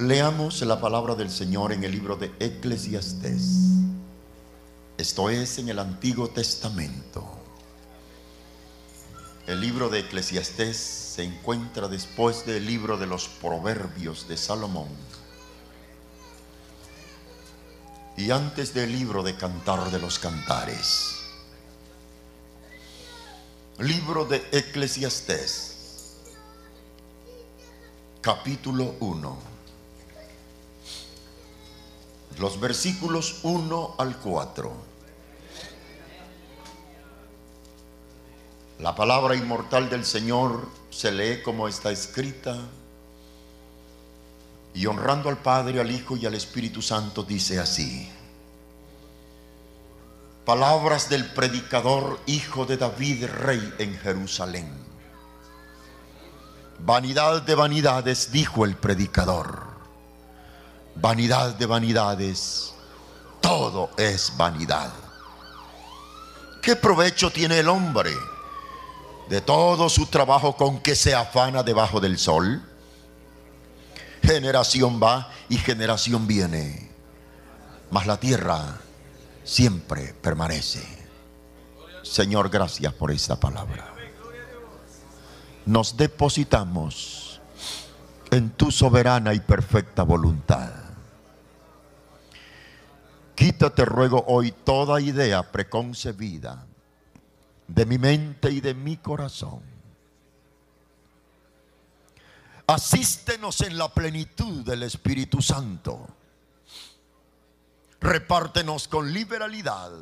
Leamos la palabra del Señor en el libro de Eclesiastés. Esto es en el Antiguo Testamento. El libro de Eclesiastés se encuentra después del libro de los Proverbios de Salomón y antes del libro de Cantar de los Cantares. Libro de Eclesiastés, capítulo 1 los versículos 1 al 4. La palabra inmortal del Señor se lee como está escrita y honrando al Padre, al Hijo y al Espíritu Santo dice así. Palabras del predicador, hijo de David, rey en Jerusalén. Vanidad de vanidades, dijo el predicador vanidad de vanidades, todo es vanidad. ¿Qué provecho tiene el hombre de todo su trabajo con que se afana debajo del sol? Generación va y generación viene, mas la tierra siempre permanece. Señor, gracias por esta palabra. Nos depositamos en tu soberana y perfecta voluntad. Quítate, ruego, hoy toda idea preconcebida de mi mente y de mi corazón. Asístenos en la plenitud del Espíritu Santo. Repártenos con liberalidad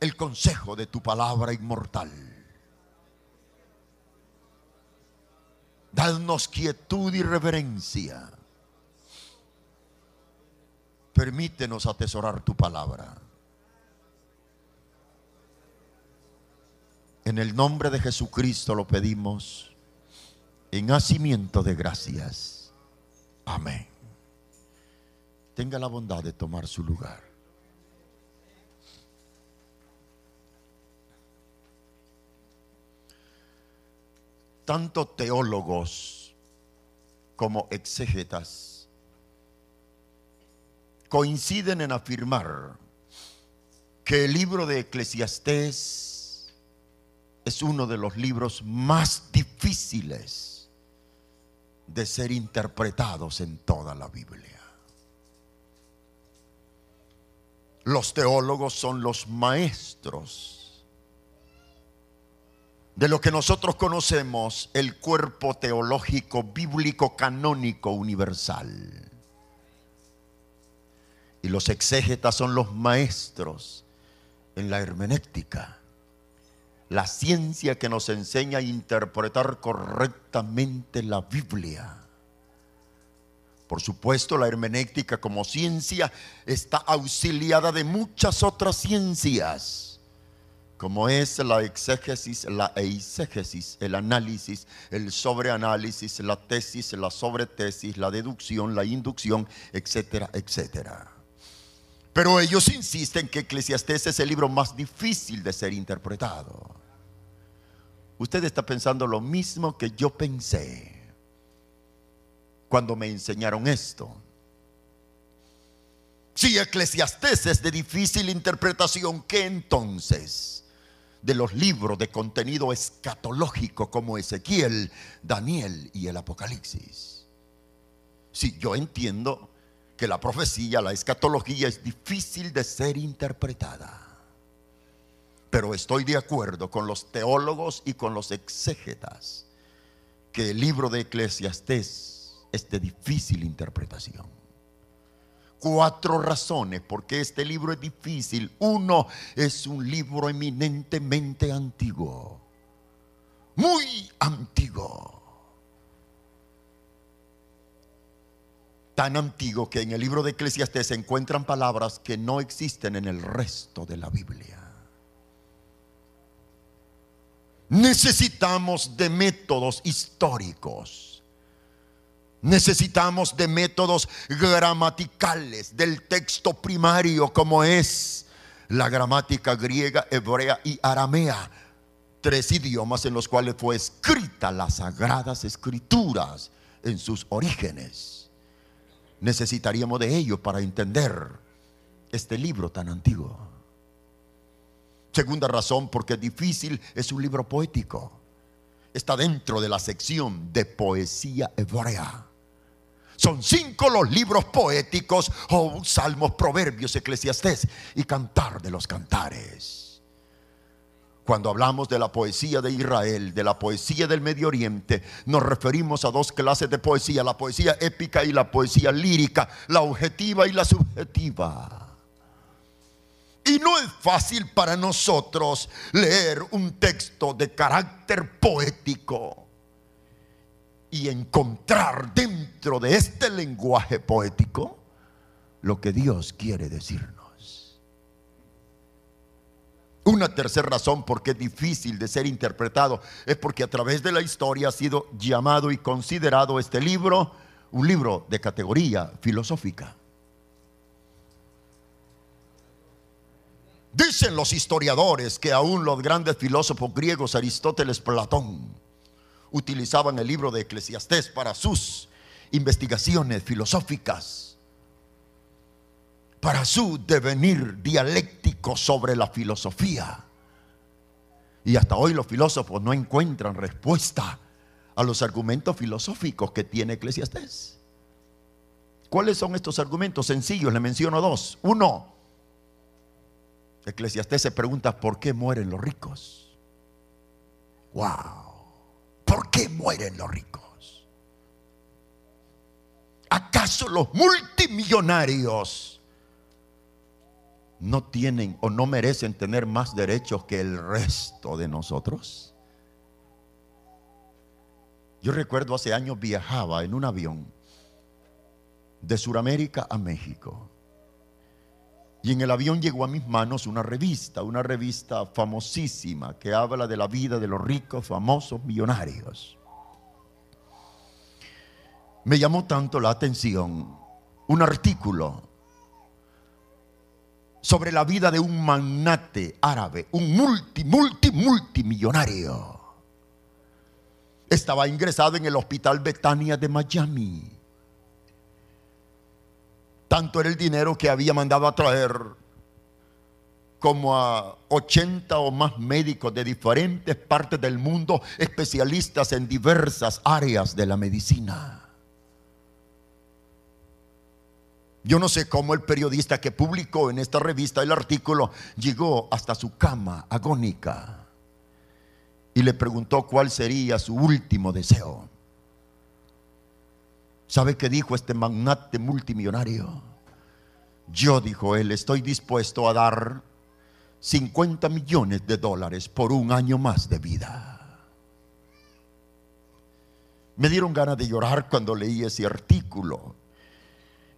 el consejo de tu palabra inmortal. Dadnos quietud y reverencia Permítenos atesorar tu palabra. En el nombre de Jesucristo lo pedimos en hacimiento de gracias. Amén. Tenga la bondad de tomar su lugar. Tanto teólogos como exégetas coinciden en afirmar que el libro de Eclesiastés es uno de los libros más difíciles de ser interpretados en toda la Biblia. Los teólogos son los maestros de lo que nosotros conocemos el cuerpo teológico bíblico canónico universal. Y los exégetas son los maestros en la hermenéutica, la ciencia que nos enseña a interpretar correctamente la Biblia. Por supuesto, la hermenéutica como ciencia está auxiliada de muchas otras ciencias, como es la exégesis, la eisegesis, el análisis, el sobreanálisis, la tesis, la sobretesis, la deducción, la inducción, etcétera, etcétera. Pero ellos insisten que Eclesiastés es el libro más difícil de ser interpretado. Usted está pensando lo mismo que yo pensé cuando me enseñaron esto. Si Eclesiastés es de difícil interpretación, ¿qué entonces de los libros de contenido escatológico como Ezequiel, Daniel y el Apocalipsis. Si yo entiendo que la profecía, la escatología es difícil de ser interpretada. Pero estoy de acuerdo con los teólogos y con los exégetas que el libro de Eclesiastés es de difícil interpretación. Cuatro razones por qué este libro es difícil. Uno, es un libro eminentemente antiguo. Muy antiguo. Tan antiguo que en el libro de Eclesiastés se encuentran palabras que no existen en el resto de la Biblia. Necesitamos de métodos históricos. Necesitamos de métodos gramaticales del texto primario como es la gramática griega, hebrea y aramea. Tres idiomas en los cuales fue escrita las sagradas escrituras en sus orígenes. Necesitaríamos de ello para entender este libro tan antiguo. Segunda razón, porque difícil, es un libro poético. Está dentro de la sección de poesía hebrea. Son cinco los libros poéticos, o salmos, proverbios, eclesiastés y cantar de los cantares. Cuando hablamos de la poesía de Israel, de la poesía del Medio Oriente, nos referimos a dos clases de poesía, la poesía épica y la poesía lírica, la objetiva y la subjetiva. Y no es fácil para nosotros leer un texto de carácter poético y encontrar dentro de este lenguaje poético lo que Dios quiere decirnos. Una tercera razón por qué es difícil de ser interpretado es porque a través de la historia ha sido llamado y considerado este libro un libro de categoría filosófica. Dicen los historiadores que aún los grandes filósofos griegos, Aristóteles, Platón, utilizaban el libro de Eclesiastés para sus investigaciones filosóficas, para su devenir dialéctico sobre la filosofía. Y hasta hoy los filósofos no encuentran respuesta a los argumentos filosóficos que tiene Eclesiastés. ¿Cuáles son estos argumentos? Sencillos, le menciono dos. Uno, Eclesiastés se pregunta por qué mueren los ricos. Wow. ¿Por qué mueren los ricos? ¿Acaso los multimillonarios no tienen o no merecen tener más derechos que el resto de nosotros? Yo recuerdo hace años viajaba en un avión de Sudamérica a México. Y en el avión llegó a mis manos una revista, una revista famosísima que habla de la vida de los ricos, famosos, millonarios. Me llamó tanto la atención un artículo sobre la vida de un magnate árabe, un multi, multi, multimillonario. Estaba ingresado en el hospital Betania de Miami tanto era el dinero que había mandado a traer como a 80 o más médicos de diferentes partes del mundo, especialistas en diversas áreas de la medicina. Yo no sé cómo el periodista que publicó en esta revista el artículo llegó hasta su cama agónica y le preguntó cuál sería su último deseo. ¿Sabe qué dijo este magnate multimillonario? Yo, dijo él, estoy dispuesto a dar 50 millones de dólares por un año más de vida. Me dieron ganas de llorar cuando leí ese artículo.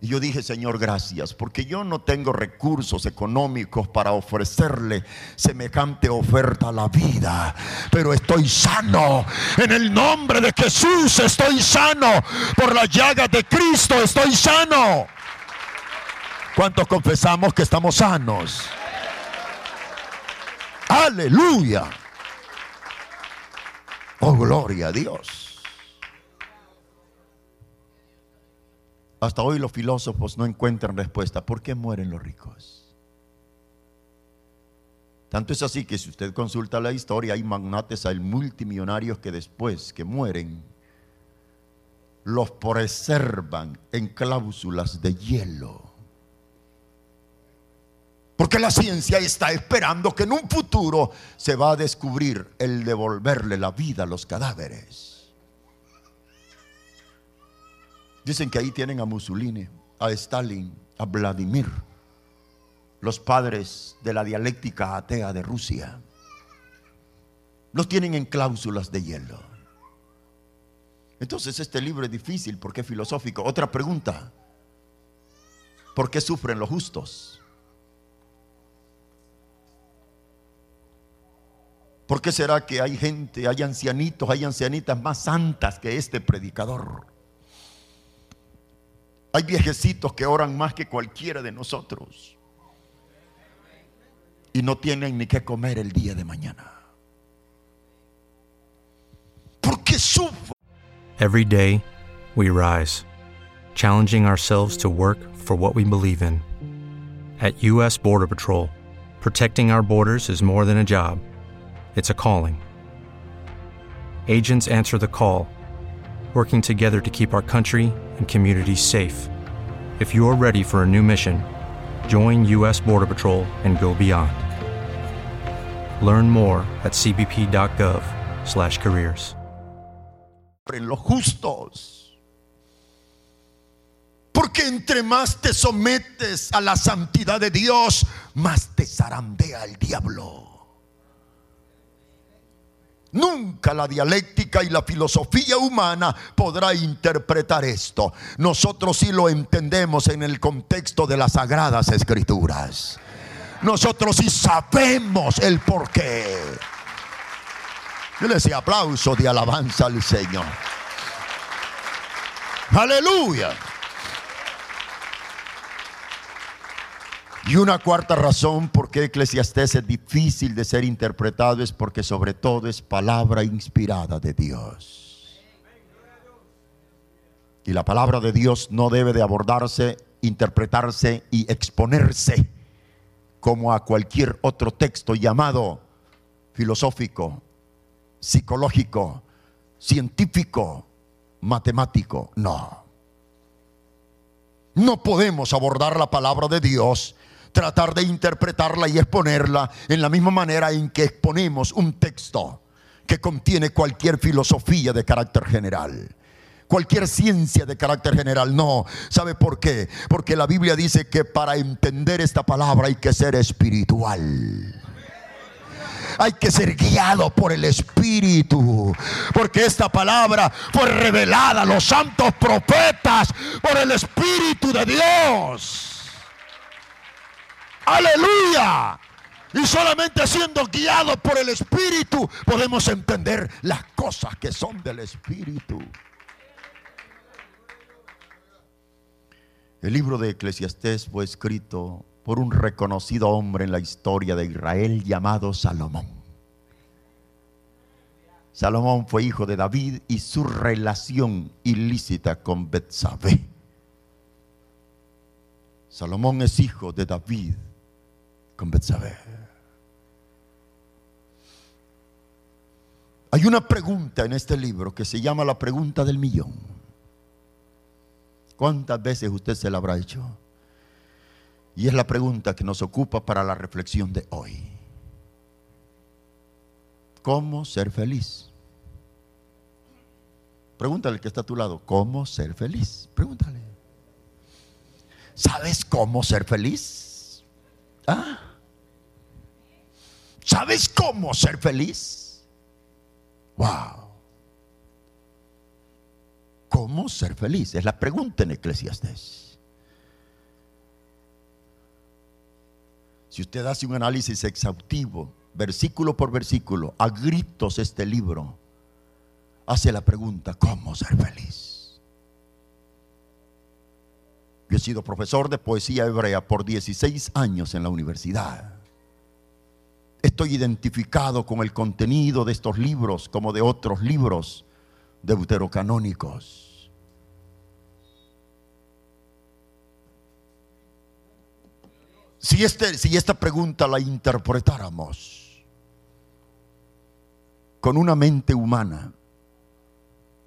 Y yo dije, Señor, gracias, porque yo no tengo recursos económicos para ofrecerle semejante oferta a la vida, pero estoy sano. En el nombre de Jesús estoy sano. Por la llaga de Cristo estoy sano. ¿Cuántos confesamos que estamos sanos? Aleluya. Oh, gloria a Dios. Hasta hoy los filósofos no encuentran respuesta. ¿Por qué mueren los ricos? Tanto es así que si usted consulta la historia, hay magnates, hay multimillonarios que después que mueren, los preservan en cláusulas de hielo. Porque la ciencia está esperando que en un futuro se va a descubrir el devolverle la vida a los cadáveres. Dicen que ahí tienen a Mussolini, a Stalin, a Vladimir, los padres de la dialéctica atea de Rusia. Los tienen en cláusulas de hielo. Entonces este libro es difícil porque es filosófico. Otra pregunta. ¿Por qué sufren los justos? ¿Por qué será que hay gente, hay ancianitos, hay ancianitas más santas que este predicador? Hay viejecitos que oran más que cualquiera de nosotros y no tienen ni qué comer el día de mañana. Every day, we rise, challenging ourselves to work for what we believe in. At U.S. Border Patrol, protecting our borders is more than a job, it's a calling. Agents answer the call, working together to keep our country and communities safe. If you are ready for a new mission, join U.S. Border Patrol and go beyond. Learn more at cbp.gov/careers. los justos. Porque entre más te sometes a la santidad de Dios, más te zarandea el diablo. Nunca la dialéctica y la filosofía humana podrá interpretar esto. Nosotros sí lo entendemos en el contexto de las sagradas escrituras. Nosotros sí sabemos el porqué. Yo le decía aplauso de alabanza al Señor. Aleluya. Y una cuarta razón por qué Eclesiastés es difícil de ser interpretado es porque sobre todo es palabra inspirada de Dios. Y la palabra de Dios no debe de abordarse, interpretarse y exponerse como a cualquier otro texto llamado filosófico, psicológico, científico, matemático. No. No podemos abordar la palabra de Dios, tratar de interpretarla y exponerla en la misma manera en que exponemos un texto que contiene cualquier filosofía de carácter general. Cualquier ciencia de carácter general, no. ¿Sabe por qué? Porque la Biblia dice que para entender esta palabra hay que ser espiritual hay que ser guiado por el Espíritu. Porque esta palabra fue revelada a los santos profetas por el Espíritu de Dios. Aleluya. Y solamente siendo guiados por el Espíritu podemos entender las cosas que son del Espíritu. El libro de Eclesiastés fue escrito por un reconocido hombre en la historia de Israel llamado Salomón. Salomón fue hijo de David y su relación ilícita con Betsabé. Salomón es hijo de David Hay una pregunta en este libro que se llama la pregunta del millón. ¿Cuántas veces usted se la habrá hecho? Y es la pregunta que nos ocupa para la reflexión de hoy. ¿Cómo ser feliz? Pregúntale al que está a tu lado, ¿cómo ser feliz? Pregúntale. ¿Sabes cómo ser feliz? ¿Ah? ¿Sabes cómo ser feliz? Wow. ¿Cómo ser feliz? Es la pregunta en Eclesiastes. Si usted hace un análisis exhaustivo, versículo por versículo, a gritos este libro, hace la pregunta, ¿cómo ser feliz? Yo he sido profesor de poesía hebrea por 16 años en la universidad. Estoy identificado con el contenido de estos libros como de otros libros deuterocanónicos. Si, este, si esta pregunta la interpretáramos con una mente humana,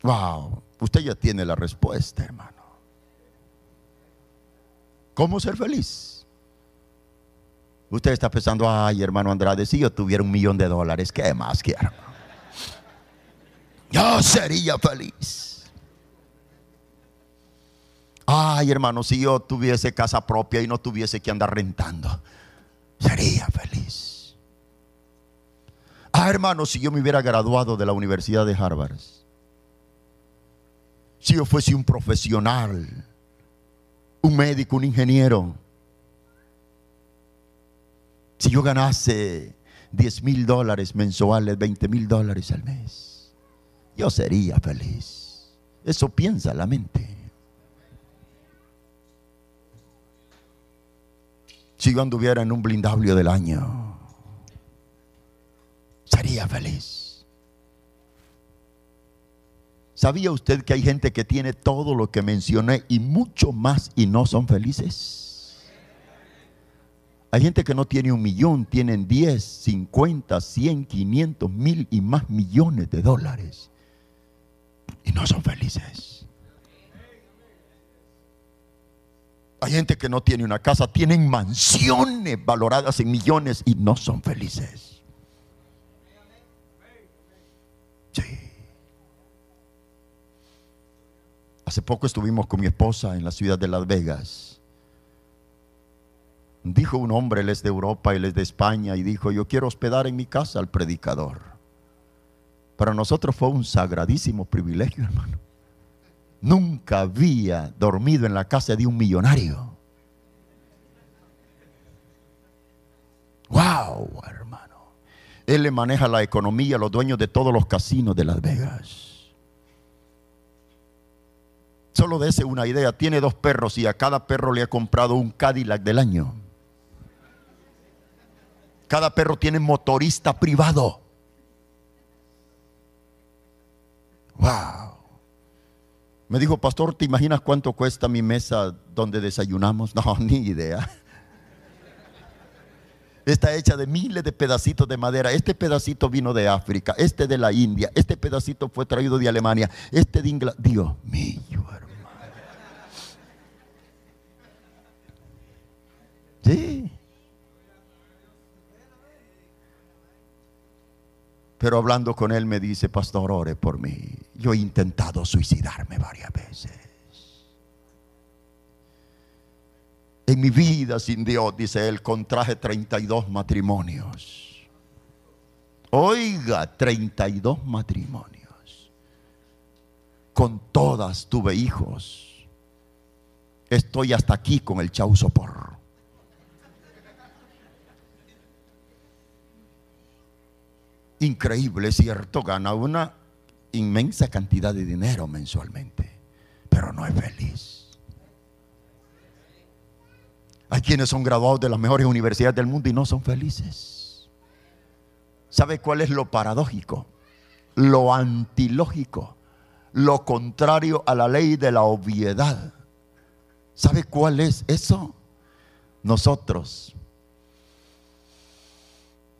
wow, usted ya tiene la respuesta, hermano. ¿Cómo ser feliz? Usted está pensando, ay, hermano Andrade, si yo tuviera un millón de dólares, ¿qué más quiero? Yo sería feliz. Ay, hermano, si yo tuviese casa propia y no tuviese que andar rentando, sería feliz. Ah, hermano, si yo me hubiera graduado de la Universidad de Harvard, si yo fuese un profesional, un médico, un ingeniero, si yo ganase 10 mil dólares mensuales, 20 mil dólares al mes, yo sería feliz. Eso piensa la mente. Si yo anduviera en un blindable del año, sería feliz. ¿Sabía usted que hay gente que tiene todo lo que mencioné y mucho más y no son felices? Hay gente que no tiene un millón, tienen 10, 50, 100, 500, mil y más millones de dólares y no son felices. Hay gente que no tiene una casa, tienen mansiones valoradas en millones y no son felices. Sí. Hace poco estuvimos con mi esposa en la ciudad de Las Vegas. Dijo un hombre, él es de Europa, él es de España, y dijo, yo quiero hospedar en mi casa al predicador. Para nosotros fue un sagradísimo privilegio, hermano nunca había dormido en la casa de un millonario. Wow, hermano. Él le maneja la economía los dueños de todos los casinos de Las Vegas. Solo ese una idea. Tiene dos perros y a cada perro le ha comprado un Cadillac del año. Cada perro tiene motorista privado. Wow. Me dijo, pastor, ¿te imaginas cuánto cuesta mi mesa donde desayunamos? No, ni idea. Está hecha de miles de pedacitos de madera. Este pedacito vino de África, este de la India, este pedacito fue traído de Alemania, este de Inglaterra. Dios mío, hermano. Sí. Pero hablando con él me dice, pastor, ore por mí. Yo he intentado suicidarme varias veces. En mi vida sin Dios, dice él, contraje 32 matrimonios. Oiga, 32 matrimonios. Con todas tuve hijos. Estoy hasta aquí con el chau sopor. Increíble, cierto, gana una inmensa cantidad de dinero mensualmente, pero no es feliz. Hay quienes son graduados de las mejores universidades del mundo y no son felices. ¿Sabe cuál es lo paradójico? Lo antilógico, lo contrario a la ley de la obviedad. ¿Sabe cuál es eso? Nosotros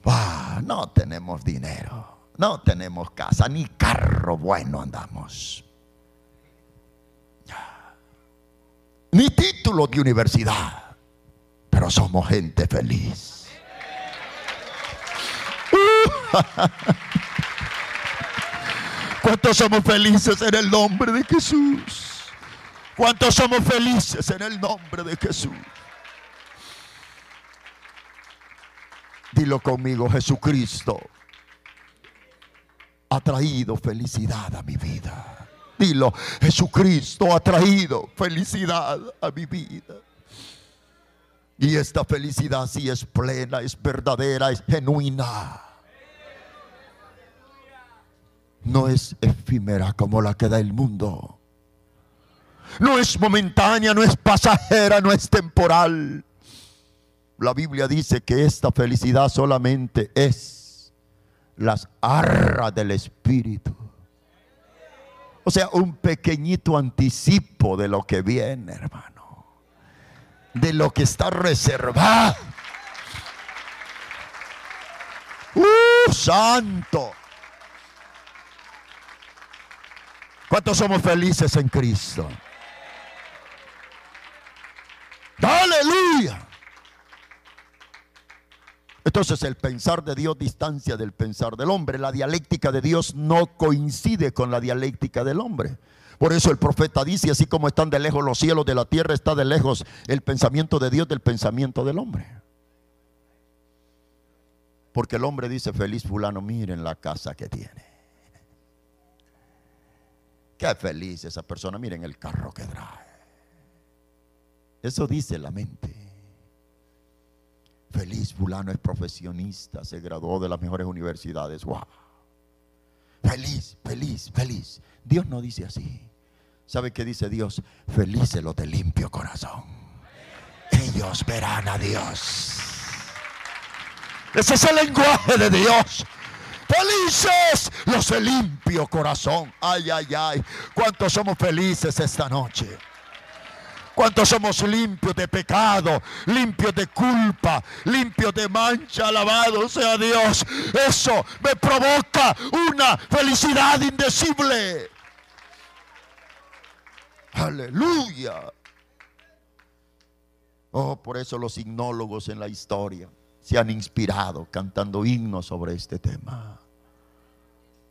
no tenemos dinero, no tenemos casa, ni carro bueno andamos. Ni título de universidad, pero somos gente feliz. ¿Cuántos somos felices en el nombre de Jesús? ¿Cuántos somos felices en el nombre de Jesús? Dilo conmigo, Jesucristo ha traído felicidad a mi vida. Dilo, Jesucristo ha traído felicidad a mi vida. Y esta felicidad sí es plena, es verdadera, es genuina. No es efímera como la que da el mundo. No es momentánea, no es pasajera, no es temporal. La Biblia dice que esta felicidad solamente es las arras del Espíritu. O sea, un pequeñito anticipo de lo que viene, hermano. de lo que está reservado. ¡Uh, santo! ¿Cuántos somos felices en Cristo? Aleluya. Entonces el pensar de Dios distancia del pensar del hombre. La dialéctica de Dios no coincide con la dialéctica del hombre. Por eso el profeta dice, así como están de lejos los cielos de la tierra, está de lejos el pensamiento de Dios del pensamiento del hombre. Porque el hombre dice, feliz fulano, miren la casa que tiene. Qué feliz esa persona, miren el carro que trae. Eso dice la mente. Feliz fulano es profesionista, se graduó de las mejores universidades. Wow. Feliz, feliz, feliz. Dios no dice así. ¿Sabe qué dice Dios? Felices los de limpio corazón. Ellos verán a Dios. Ese es el lenguaje de Dios. Felices los de limpio corazón. Ay, ay, ay. ¿Cuántos somos felices esta noche? ¿Cuántos somos limpios de pecado, limpios de culpa, limpios de mancha? Alabado sea Dios. Eso me provoca una felicidad indecible. Aleluya. Oh, por eso los himnólogos en la historia se han inspirado cantando himnos sobre este tema.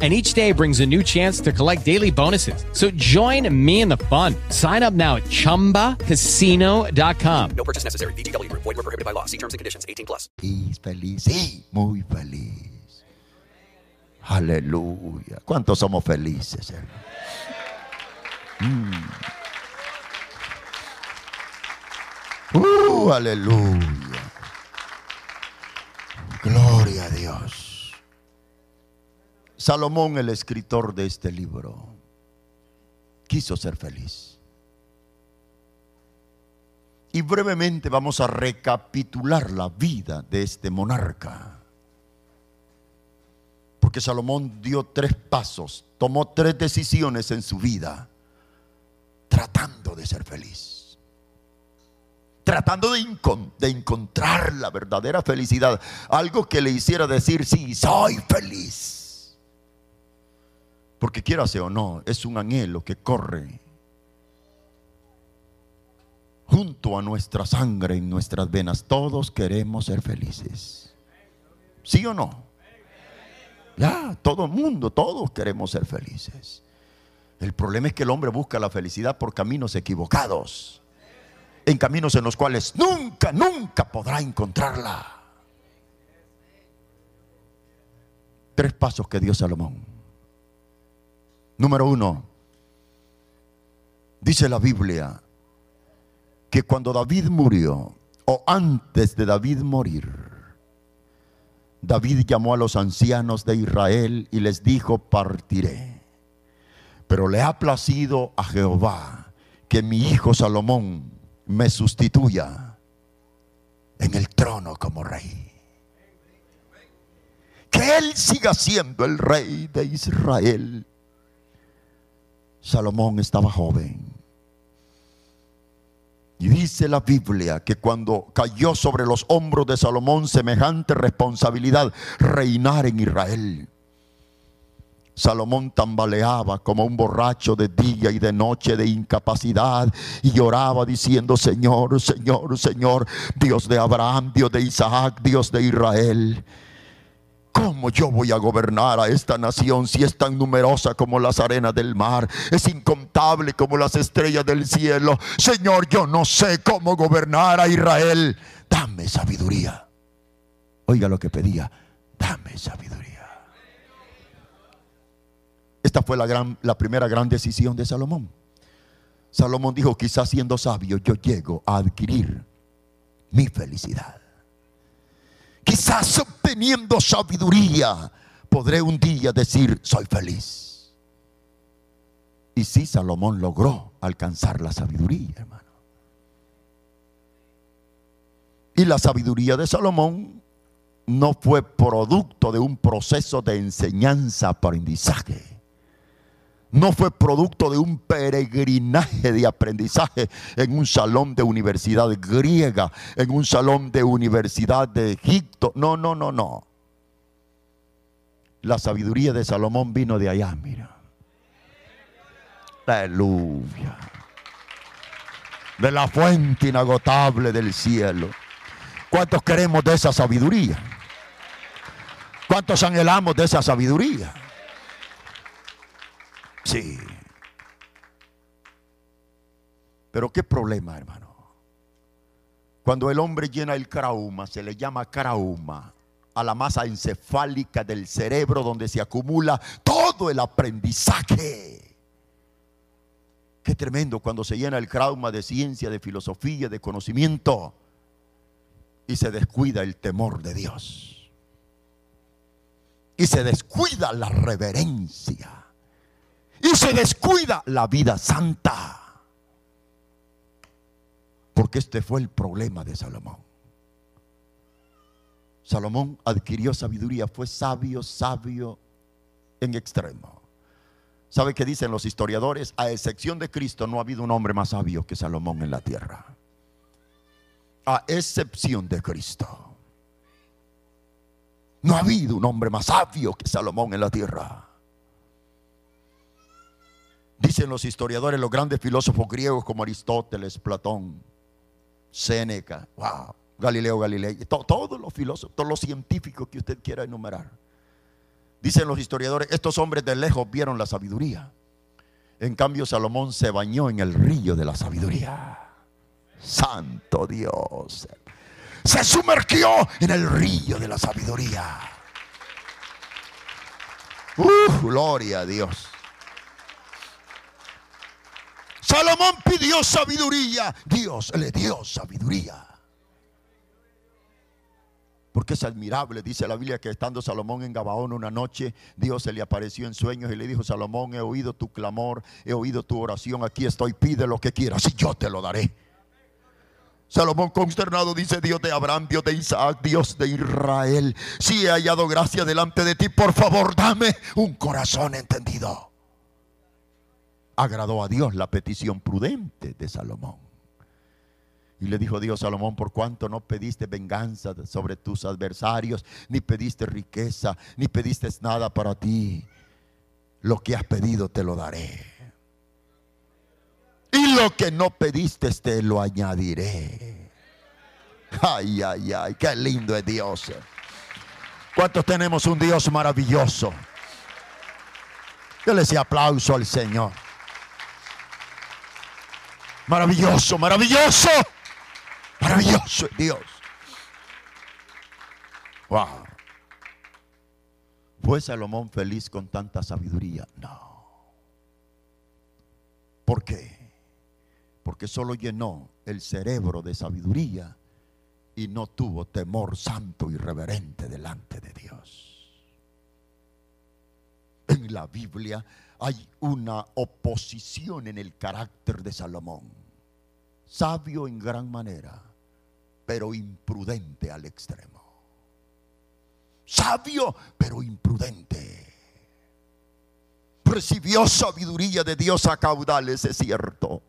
and each day brings a new chance to collect daily bonuses. So join me in the fun. Sign up now at ChumbaCasino.com. No purchase necessary. VGW Group. Void were prohibited by law. See terms and conditions. 18 plus. Feliz, feliz, sí, muy feliz. Aleluya. ¿Cuántos somos felices, hermano? Mm. Uh, aleluya. Gloria a Dios. Salomón, el escritor de este libro, quiso ser feliz. Y brevemente vamos a recapitular la vida de este monarca. Porque Salomón dio tres pasos, tomó tres decisiones en su vida, tratando de ser feliz. Tratando de, de encontrar la verdadera felicidad. Algo que le hiciera decir, sí, soy feliz. Porque quiérase o no, es un anhelo que corre junto a nuestra sangre en nuestras venas. Todos queremos ser felices. ¿Sí o no? Ya, todo el mundo, todos queremos ser felices. El problema es que el hombre busca la felicidad por caminos equivocados. En caminos en los cuales nunca, nunca podrá encontrarla. Tres pasos que dio Salomón. Número uno, dice la Biblia, que cuando David murió, o antes de David morir, David llamó a los ancianos de Israel y les dijo, partiré. Pero le ha placido a Jehová que mi hijo Salomón me sustituya en el trono como rey. Que él siga siendo el rey de Israel. Salomón estaba joven. Y dice la Biblia que cuando cayó sobre los hombros de Salomón semejante responsabilidad, reinar en Israel. Salomón tambaleaba como un borracho de día y de noche de incapacidad y lloraba diciendo, Señor, Señor, Señor, Dios de Abraham, Dios de Isaac, Dios de Israel. ¿Cómo yo voy a gobernar a esta nación si es tan numerosa como las arenas del mar? Es incontable como las estrellas del cielo. Señor, yo no sé cómo gobernar a Israel. Dame sabiduría. Oiga lo que pedía. Dame sabiduría. Esta fue la, gran, la primera gran decisión de Salomón. Salomón dijo, quizás siendo sabio yo llego a adquirir mi felicidad quizás obteniendo sabiduría, podré un día decir, soy feliz. Y sí, Salomón logró alcanzar la sabiduría, hermano. Y la sabiduría de Salomón no fue producto de un proceso de enseñanza-aprendizaje no fue producto de un peregrinaje de aprendizaje en un salón de universidad griega, en un salón de universidad de Egipto. No, no, no, no. La sabiduría de Salomón vino de allá, mira. Aleluya. De la fuente inagotable del cielo. ¿Cuántos queremos de esa sabiduría? ¿Cuántos anhelamos de esa sabiduría? Sí. Pero qué problema, hermano. Cuando el hombre llena el carauma, se le llama carauma a la masa encefálica del cerebro donde se acumula todo el aprendizaje. Qué tremendo cuando se llena el carauma de ciencia, de filosofía, de conocimiento y se descuida el temor de Dios. Y se descuida la reverencia y se descuida la vida santa. Porque este fue el problema de Salomón. Salomón adquirió sabiduría, fue sabio, sabio en extremo. ¿Sabe qué dicen los historiadores? A excepción de Cristo no ha habido un hombre más sabio que Salomón en la tierra. A excepción de Cristo. No ha habido un hombre más sabio que Salomón en la tierra. Dicen los historiadores, los grandes filósofos griegos como Aristóteles, Platón, Séneca, wow, Galileo Galilei, todos los filósofos, todos los científicos que usted quiera enumerar. Dicen los historiadores, estos hombres de lejos vieron la sabiduría. En cambio, Salomón se bañó en el río de la sabiduría. Santo Dios. Se sumergió en el río de la sabiduría. Gloria a Dios. Salomón pidió sabiduría. Dios le dio sabiduría. Porque es admirable, dice la Biblia, que estando Salomón en Gabaón una noche, Dios se le apareció en sueños y le dijo, Salomón, he oído tu clamor, he oído tu oración, aquí estoy, pide lo que quieras y yo te lo daré. Salomón consternado dice, Dios de Abraham, Dios de Isaac, Dios de Israel, si he hallado gracia delante de ti, por favor, dame un corazón entendido agradó a Dios la petición prudente de Salomón. Y le dijo Dios Salomón, por cuanto no pediste venganza sobre tus adversarios, ni pediste riqueza, ni pediste nada para ti, lo que has pedido te lo daré. Y lo que no pediste te lo añadiré. Ay, ay, ay, qué lindo es Dios. ¿Cuántos tenemos un Dios maravilloso? Yo le aplauso al Señor. Maravilloso, maravilloso. Maravilloso es Dios. Wow. ¿Fue Salomón feliz con tanta sabiduría? No. ¿Por qué? Porque solo llenó el cerebro de sabiduría y no tuvo temor santo y reverente delante de Dios. En la Biblia hay una oposición en el carácter de Salomón sabio en gran manera, pero imprudente al extremo. Sabio, pero imprudente. Recibió sabiduría de Dios a caudales, es cierto,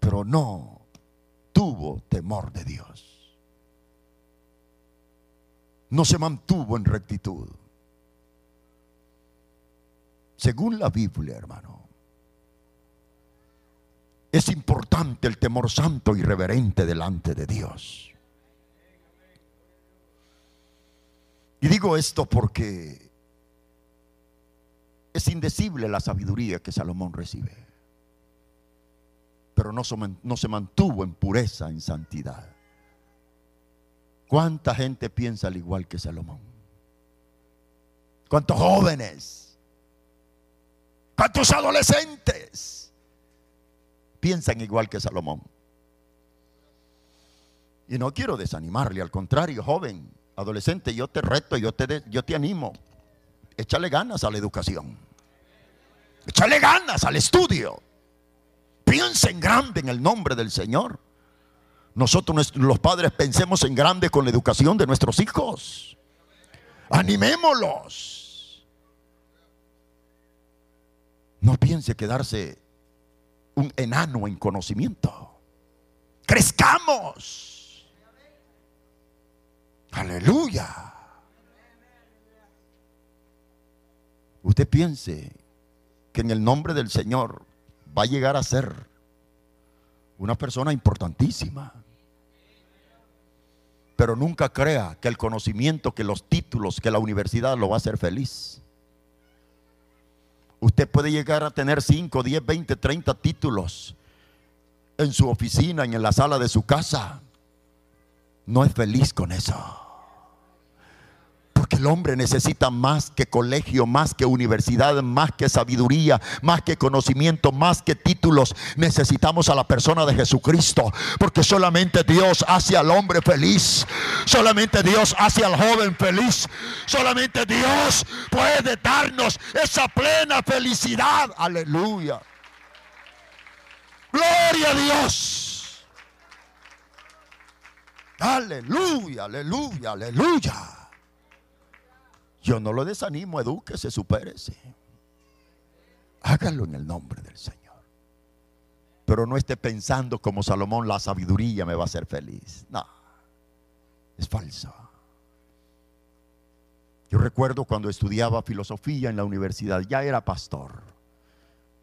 pero no tuvo temor de Dios. No se mantuvo en rectitud. Según la Biblia, hermano, es importante el temor santo y reverente delante de Dios. Y digo esto porque es indecible la sabiduría que Salomón recibe. Pero no, no se mantuvo en pureza, en santidad. ¿Cuánta gente piensa al igual que Salomón? ¿Cuántos jóvenes? ¿Cuántos adolescentes? Piensan igual que Salomón. Y no quiero desanimarle, al contrario, joven, adolescente, yo te reto, yo te, yo te animo. échale ganas a la educación. Échale ganas al estudio. Piensa en grande en el nombre del Señor. Nosotros los padres pensemos en grande con la educación de nuestros hijos. Animémoslos. No piense quedarse un enano en conocimiento. Crezcamos. Aleluya. Usted piense que en el nombre del Señor va a llegar a ser una persona importantísima. Pero nunca crea que el conocimiento, que los títulos, que la universidad lo va a hacer feliz. Usted puede llegar a tener 5, 10, 20, 30 títulos en su oficina, en la sala de su casa. No es feliz con eso. Porque el hombre necesita más que colegio, más que universidad, más que sabiduría, más que conocimiento, más que títulos. Necesitamos a la persona de Jesucristo. Porque solamente Dios hace al hombre feliz. Solamente Dios hace al joven feliz. Solamente Dios puede darnos esa plena felicidad. Aleluya. Gloria a Dios. Aleluya, aleluya, aleluya. Yo no lo desanimo, edúquese, supérese. Hágalo en el nombre del Señor. Pero no esté pensando como Salomón, la sabiduría me va a hacer feliz. No, es falso. Yo recuerdo cuando estudiaba filosofía en la universidad, ya era pastor.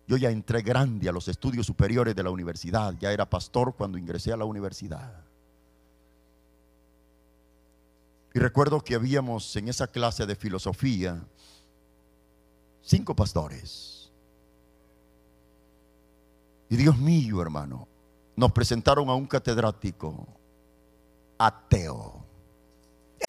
Yo ya entré grande a los estudios superiores de la universidad, ya era pastor cuando ingresé a la universidad. Y recuerdo que habíamos en esa clase de filosofía cinco pastores. Y Dios mío, hermano, nos presentaron a un catedrático ateo.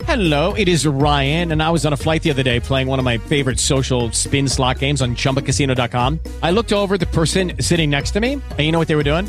Hello, it is Ryan, and I was on a flight the other day playing one of my favorite social spin slot games on chumbacasino.com. I looked over the person sitting next to me, and you know what they were doing?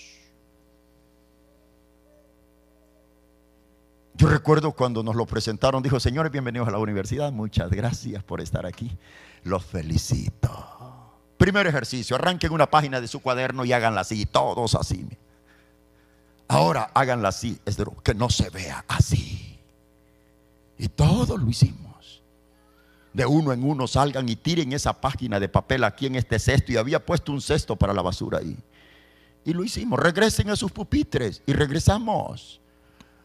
Yo recuerdo cuando nos lo presentaron, dijo, señores, bienvenidos a la universidad, muchas gracias por estar aquí, los felicito. Primer ejercicio, arranquen una página de su cuaderno y háganla así, todos así. Ahora háganla así, es de que no se vea así. Y todos lo hicimos. De uno en uno salgan y tiren esa página de papel aquí en este cesto. Y había puesto un cesto para la basura ahí. Y lo hicimos. Regresen a sus pupitres. Y regresamos.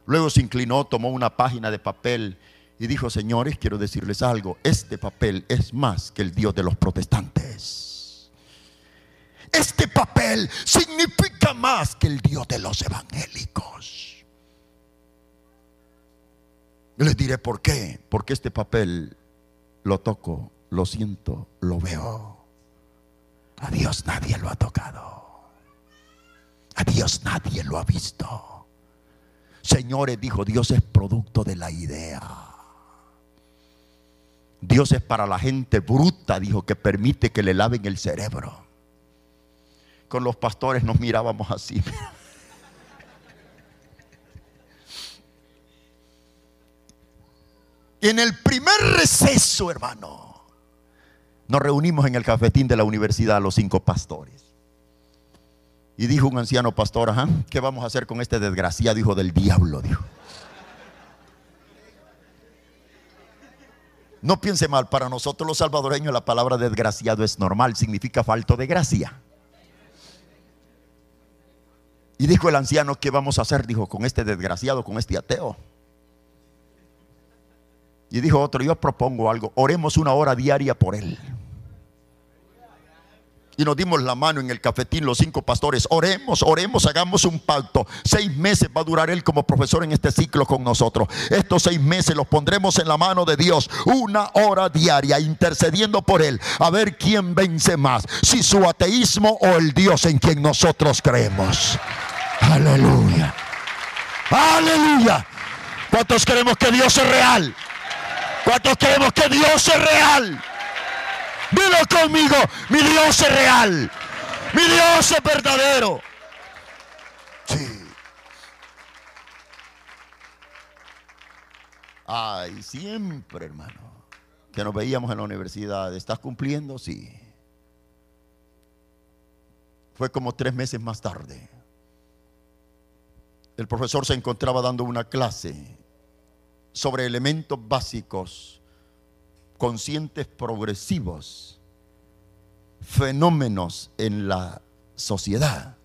Luego se inclinó, tomó una página de papel y dijo, señores, quiero decirles algo. Este papel es más que el Dios de los protestantes. Este papel significa más que el Dios de los evangélicos. Les diré por qué. Porque este papel lo toco, lo siento, lo veo. A Dios nadie lo ha tocado. A Dios nadie lo ha visto. Señores, dijo, Dios es producto de la idea. Dios es para la gente bruta, dijo, que permite que le laven el cerebro. Con los pastores nos mirábamos así. En el primer receso, hermano, nos reunimos en el cafetín de la universidad los cinco pastores. Y dijo un anciano pastor, ajá, ¿qué vamos a hacer con este desgraciado hijo del diablo? Dijo. No piense mal, para nosotros los salvadoreños la palabra desgraciado es normal, significa falto de gracia. Y dijo el anciano, ¿qué vamos a hacer? Dijo, con este desgraciado, con este ateo. Y dijo otro, yo propongo algo, oremos una hora diaria por él. Y nos dimos la mano en el cafetín los cinco pastores. Oremos, oremos, hagamos un pacto. Seis meses va a durar él como profesor en este ciclo con nosotros. Estos seis meses los pondremos en la mano de Dios. Una hora diaria intercediendo por él. A ver quién vence más. Si su ateísmo o el Dios en quien nosotros creemos. Aleluya. Aleluya. ¿Cuántos queremos que Dios es real? ¿Cuántos queremos que Dios es real? Dilo conmigo, mi Dios es real. Mi Dios es verdadero. Sí. Ay, siempre, hermano, que nos veíamos en la universidad. ¿Estás cumpliendo? Sí. Fue como tres meses más tarde. El profesor se encontraba dando una clase sobre elementos básicos, conscientes progresivos, fenómenos en la sociedad.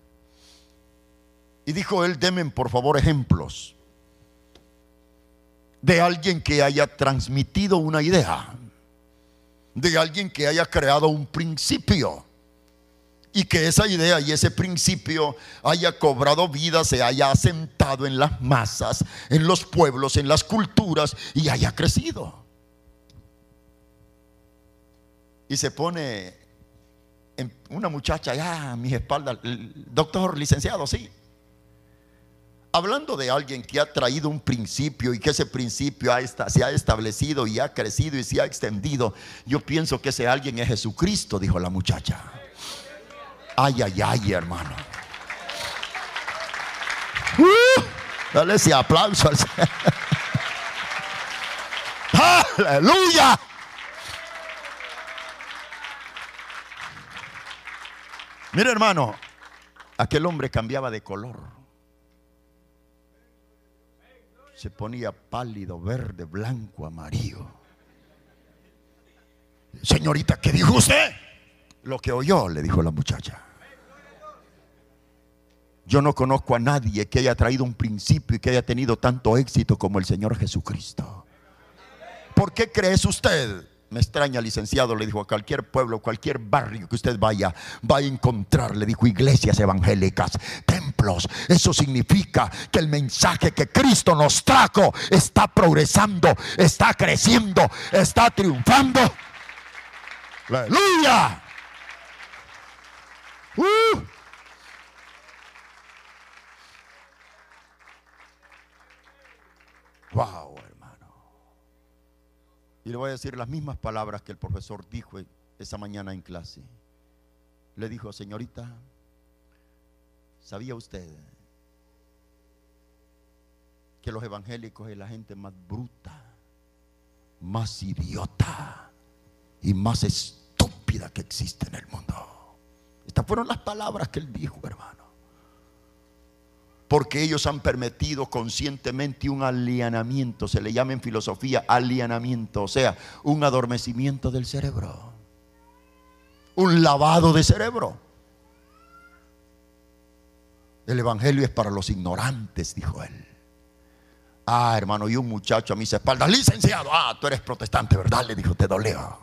Y dijo él, demen por favor ejemplos de alguien que haya transmitido una idea, de alguien que haya creado un principio y que esa idea y ese principio haya cobrado vida, se haya asentado en las masas, en los pueblos, en las culturas y haya crecido. Y se pone una muchacha allá a mis espaldas, doctor licenciado, sí. Hablando de alguien que ha traído un principio y que ese principio se ha establecido y ha crecido y se ha extendido, yo pienso que ese alguien es Jesucristo, dijo la muchacha. Ay, ay, ay, hermano. Uh, dale ese aplauso al Aleluya. Mira, hermano, aquel hombre cambiaba de color. Se ponía pálido, verde, blanco, amarillo. Señorita, ¿qué dijo usted? Lo que oyó, le dijo la muchacha. Yo no conozco a nadie que haya traído un principio y que haya tenido tanto éxito como el Señor Jesucristo. ¿Por qué crees usted? Me extraña, licenciado, le dijo a cualquier pueblo, cualquier barrio que usted vaya, va a encontrar, le dijo, iglesias evangélicas, templos. Eso significa que el mensaje que Cristo nos trajo está progresando, está creciendo, está triunfando. Aleluya. Uh. Wow. Y le voy a decir las mismas palabras que el profesor dijo esa mañana en clase. Le dijo, señorita, ¿sabía usted que los evangélicos es la gente más bruta, más idiota y más estúpida que existe en el mundo? Estas fueron las palabras que él dijo, hermano. Porque ellos han permitido conscientemente un alienamiento, se le llama en filosofía alienamiento, o sea, un adormecimiento del cerebro. Un lavado de cerebro. El Evangelio es para los ignorantes, dijo él. Ah, hermano, y un muchacho a mis espaldas, licenciado, ah, tú eres protestante, ¿verdad? Le dijo, te doleo.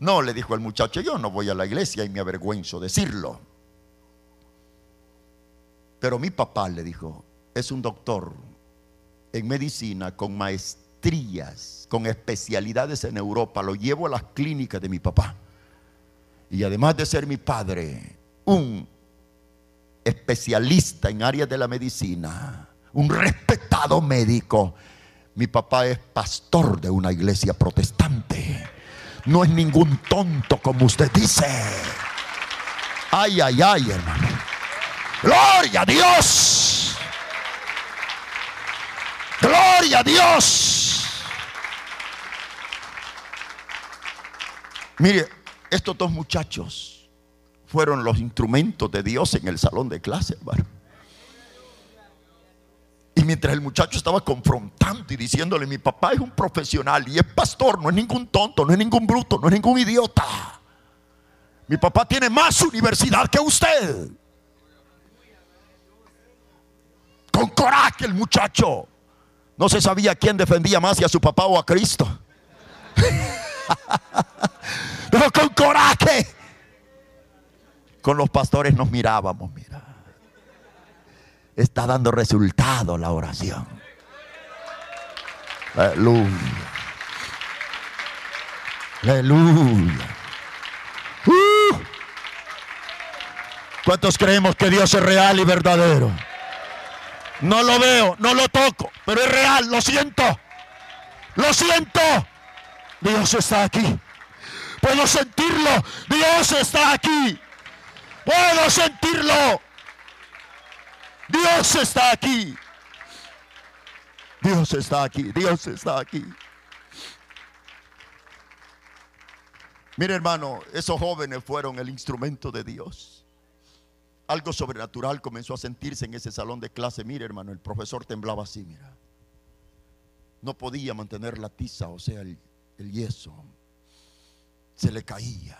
No, le dijo el muchacho, yo no voy a la iglesia y me avergüenzo decirlo. Pero mi papá le dijo, es un doctor en medicina con maestrías, con especialidades en Europa. Lo llevo a las clínicas de mi papá. Y además de ser mi padre, un especialista en áreas de la medicina, un respetado médico, mi papá es pastor de una iglesia protestante no es ningún tonto como usted dice. Ay, ay, ay, hermano. Gloria a Dios. Gloria a Dios. Mire, estos dos muchachos fueron los instrumentos de Dios en el salón de clase, hermano. Y mientras el muchacho estaba confrontando y diciéndole, mi papá es un profesional y es pastor, no es ningún tonto, no es ningún bruto, no es ningún idiota. Mi papá tiene más universidad que usted. Con coraje el muchacho. No se sabía quién defendía más, si a su papá o a Cristo. Pero con coraje. Con los pastores nos mirábamos, mira está dando resultado la oración. Aleluya. Aleluya. Uh. ¿Cuántos creemos que Dios es real y verdadero? No lo veo, no lo toco, pero es real, lo siento. Lo siento. Dios está aquí. Puedo sentirlo. Dios está aquí. Puedo sentirlo. Dios está aquí. Dios está aquí. Dios está aquí. Mire hermano, esos jóvenes fueron el instrumento de Dios. Algo sobrenatural comenzó a sentirse en ese salón de clase. Mire hermano, el profesor temblaba así, mira. No podía mantener la tiza, o sea, el, yeso. Se le caía.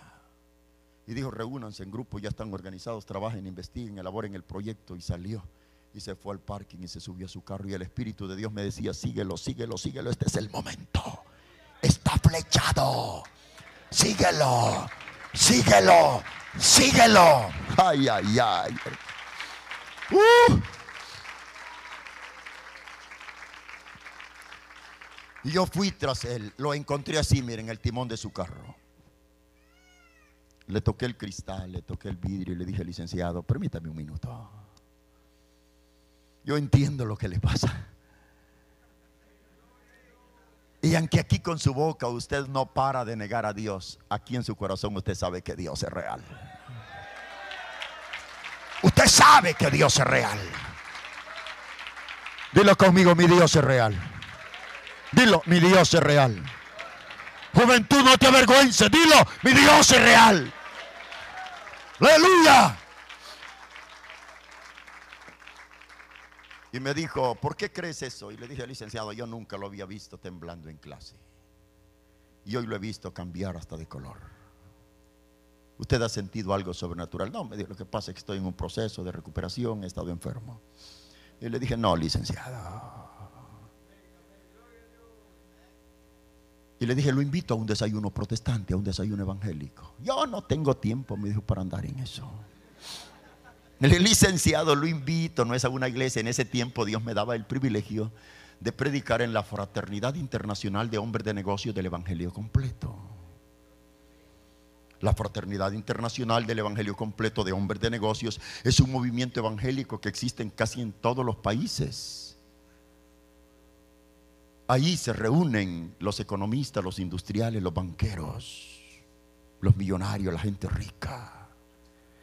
Y dijo, reúnanse en grupo, ya están organizados, trabajen, investiguen, elaboren el proyecto. Y salió y se fue al parking y se subió a su carro. Y el Espíritu de Dios me decía, síguelo, síguelo, síguelo, este es el momento. Está flechado. Síguelo, síguelo, síguelo. Ay, ay, ay. Uh. Y yo fui tras él, lo encontré así, miren, el timón de su carro. Le toqué el cristal, le toqué el vidrio y le dije, licenciado, permítame un minuto. Yo entiendo lo que le pasa. Y aunque aquí con su boca usted no para de negar a Dios, aquí en su corazón usted sabe que Dios es real. Usted sabe que Dios es real. Dilo conmigo, mi Dios es real. Dilo, mi Dios es real. Juventud, no te avergüences. Dilo, mi Dios es real. Aleluya. Y me dijo, ¿por qué crees eso? Y le dije, licenciado, yo nunca lo había visto temblando en clase. Y hoy lo he visto cambiar hasta de color. ¿Usted ha sentido algo sobrenatural? No, me dijo, lo que pasa es que estoy en un proceso de recuperación, he estado enfermo. Y le dije, no, licenciado. Y le dije, lo invito a un desayuno protestante, a un desayuno evangélico. Yo no tengo tiempo, me dijo, para andar en eso. El licenciado lo invito, no es a una iglesia. En ese tiempo Dios me daba el privilegio de predicar en la Fraternidad Internacional de Hombres de Negocios del Evangelio Completo. La Fraternidad Internacional del Evangelio Completo de Hombres de Negocios es un movimiento evangélico que existe en casi en todos los países. Ahí se reúnen los economistas, los industriales, los banqueros, los millonarios, la gente rica.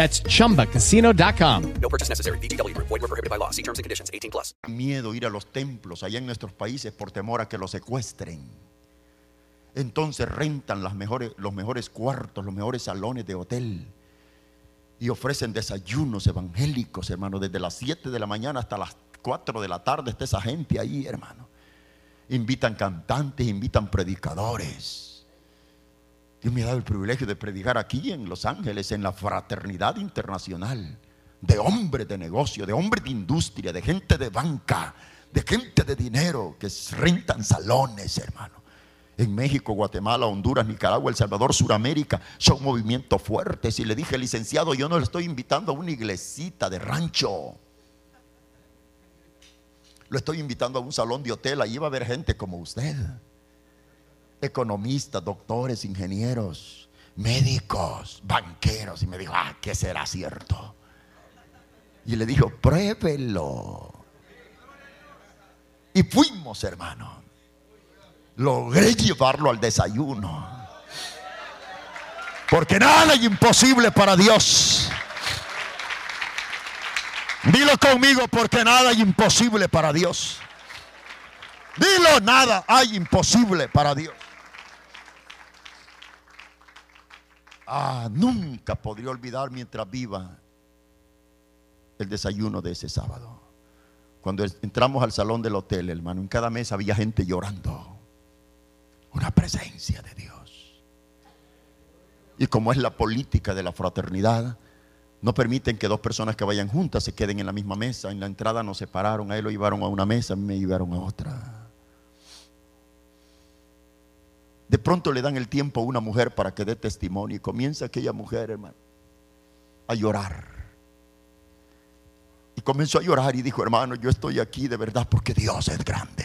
That's chumbacasino.com. No purchase necessary. VGW Group. Void were prohibited by law. See terms and conditions. 18 plus. miedo ir a los templos allá en nuestros países por temor a que los secuestren. Entonces rentan las mejores, los mejores cuartos, los mejores salones de hotel y ofrecen desayunos evangélicos, hermano, desde las 7 de la mañana hasta las 4 de la tarde está esa gente ahí, hermano. Invitan cantantes, invitan predicadores. Dios me ha dado el privilegio de predicar aquí en Los Ángeles, en la fraternidad internacional, de hombres de negocio, de hombres de industria, de gente de banca, de gente de dinero que rentan salones, hermano. En México, Guatemala, Honduras, Nicaragua, El Salvador, Suramérica, son movimientos fuertes. Y le dije, licenciado, yo no le estoy invitando a una iglesita de rancho. Lo estoy invitando a un salón de hotel. Ahí va a haber gente como usted economistas, doctores, ingenieros, médicos, banqueros. Y me dijo, ah, que será cierto. Y le dijo, pruébelo. Y fuimos, hermano. Logré llevarlo al desayuno. Porque nada es imposible para Dios. Dilo conmigo, porque nada es imposible para Dios. Dilo, nada hay imposible para Dios. Ah, nunca podría olvidar mientras viva el desayuno de ese sábado. Cuando entramos al salón del hotel, hermano, en cada mesa había gente llorando. Una presencia de Dios. Y como es la política de la fraternidad, No permiten que dos personas que vayan juntas se queden en la misma mesa. En la entrada nos separaron, a él lo llevaron a una mesa, a mí me llevaron a otra. De pronto le dan el tiempo a una mujer para que dé testimonio y comienza aquella mujer, hermano, a llorar. Y comenzó a llorar y dijo, hermano, yo estoy aquí de verdad porque Dios es grande.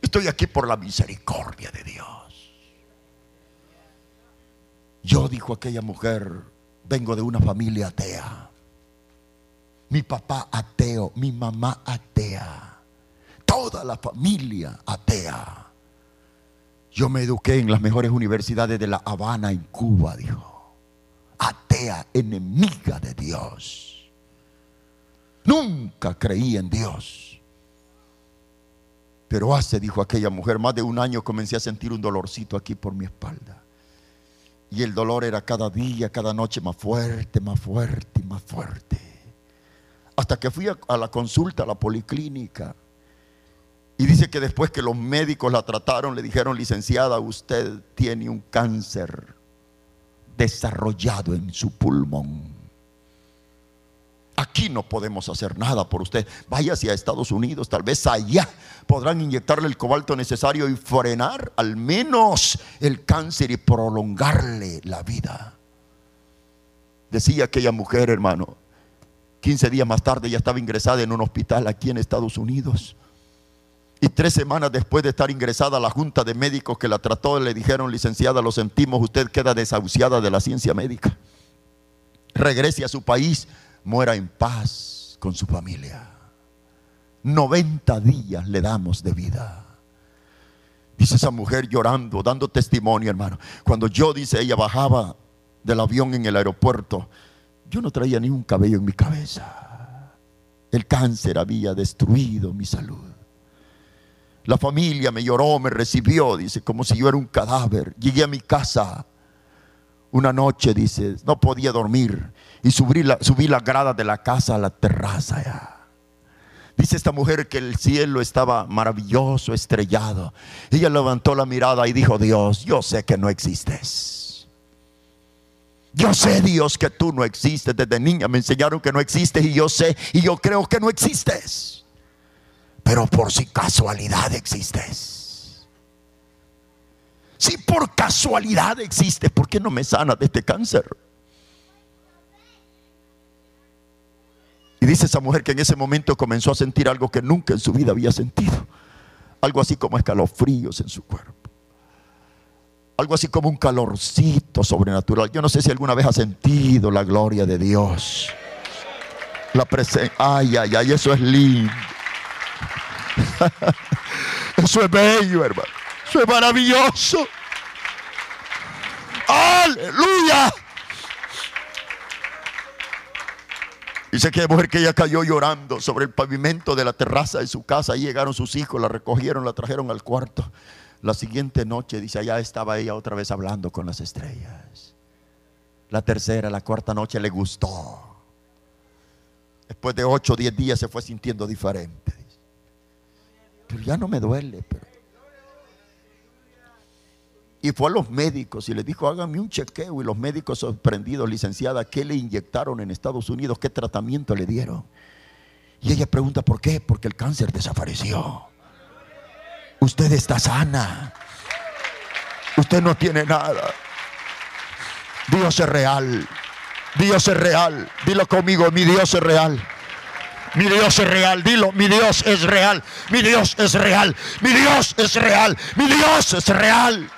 Estoy aquí por la misericordia de Dios. Yo, dijo aquella mujer, vengo de una familia atea. Mi papá ateo, mi mamá atea. Toda la familia atea. Yo me eduqué en las mejores universidades de La Habana, en Cuba, dijo. Atea, enemiga de Dios. Nunca creí en Dios. Pero hace, dijo aquella mujer, más de un año comencé a sentir un dolorcito aquí por mi espalda. Y el dolor era cada día, cada noche más fuerte, más fuerte más fuerte. Hasta que fui a, a la consulta, a la policlínica. Y dice que después que los médicos la trataron, le dijeron, licenciada, usted tiene un cáncer desarrollado en su pulmón. Aquí no podemos hacer nada por usted. Vaya hacia Estados Unidos, tal vez allá podrán inyectarle el cobalto necesario y frenar al menos el cáncer y prolongarle la vida. Decía aquella mujer, hermano, 15 días más tarde ya estaba ingresada en un hospital aquí en Estados Unidos. Y tres semanas después de estar ingresada a la junta de médicos que la trató, le dijeron, licenciada, lo sentimos, usted queda desahuciada de la ciencia médica. Regrese a su país, muera en paz con su familia. 90 días le damos de vida. Dice esa mujer llorando, dando testimonio, hermano. Cuando yo, dice ella, bajaba del avión en el aeropuerto, yo no traía ni un cabello en mi cabeza. El cáncer había destruido mi salud. La familia me lloró, me recibió, dice, como si yo era un cadáver. Llegué a mi casa una noche, dice, no podía dormir y subí la, subí la grada de la casa a la terraza. Dice esta mujer que el cielo estaba maravilloso, estrellado. Ella levantó la mirada y dijo, Dios, yo sé que no existes. Yo sé, Dios, que tú no existes. Desde niña me enseñaron que no existes y yo sé y yo creo que no existes. Pero por si casualidad existes. Si por casualidad existes, ¿por qué no me sanas de este cáncer? Y dice esa mujer que en ese momento comenzó a sentir algo que nunca en su vida había sentido. Algo así como escalofríos en su cuerpo. Algo así como un calorcito sobrenatural. Yo no sé si alguna vez ha sentido la gloria de Dios. La presencia. Ay, ay, ay, eso es lindo. Eso es bello, hermano. Eso es maravilloso. Aleluya. Dice que mujer que ella cayó llorando sobre el pavimento de la terraza de su casa. Ahí llegaron sus hijos, la recogieron, la trajeron al cuarto. La siguiente noche, dice, allá estaba ella otra vez hablando con las estrellas. La tercera, la cuarta noche le gustó. Después de ocho o diez días se fue sintiendo diferente. Pero ya no me duele. Pero. Y fue a los médicos y le dijo, hágame un chequeo. Y los médicos sorprendidos, licenciada, ¿qué le inyectaron en Estados Unidos? ¿Qué tratamiento le dieron? Y ella pregunta, ¿por qué? Porque el cáncer desapareció. Usted está sana. Usted no tiene nada. Dios es real. Dios es real. Dilo conmigo, mi Dios es real. Mi Dios es real, dilo, mi Dios es real, mi Dios es real, mi Dios es real, mi Dios es real.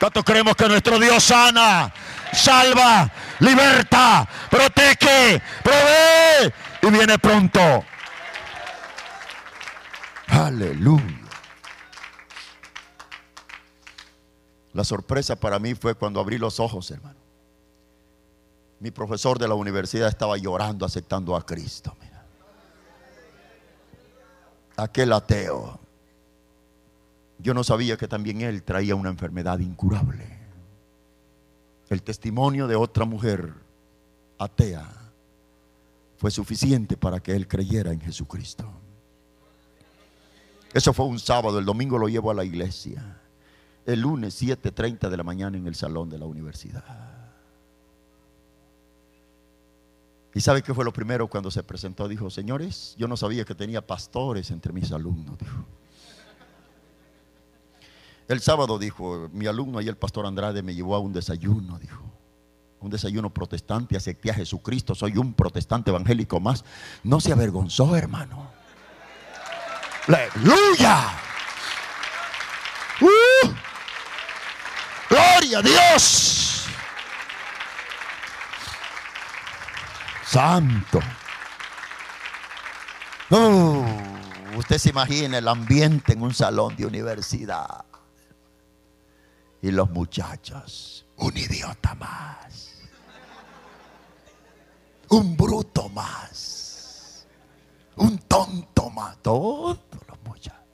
¿Cuánto creemos que nuestro Dios sana, salva, liberta, protege, provee y viene pronto? Aleluya. La sorpresa para mí fue cuando abrí los ojos, hermano. Mi profesor de la universidad estaba llorando aceptando a Cristo. Mira. Aquel ateo. Yo no sabía que también él traía una enfermedad incurable. El testimonio de otra mujer atea fue suficiente para que él creyera en Jesucristo. Eso fue un sábado, el domingo lo llevo a la iglesia. El lunes 7.30 de la mañana en el salón de la universidad. ¿Y sabe qué fue lo primero cuando se presentó? Dijo, señores, yo no sabía que tenía pastores entre mis alumnos. Dijo. El sábado dijo, mi alumno ahí, el pastor Andrade, me llevó a un desayuno, dijo. Un desayuno protestante, acepté a Jesucristo, soy un protestante evangélico más. No se avergonzó, hermano. Aleluya. ¡Uh! Gloria a Dios. Santo. Usted se imagina el ambiente en un salón de universidad. Y los muchachos, un idiota más. Un bruto más. Un tonto más. Todos los muchachos.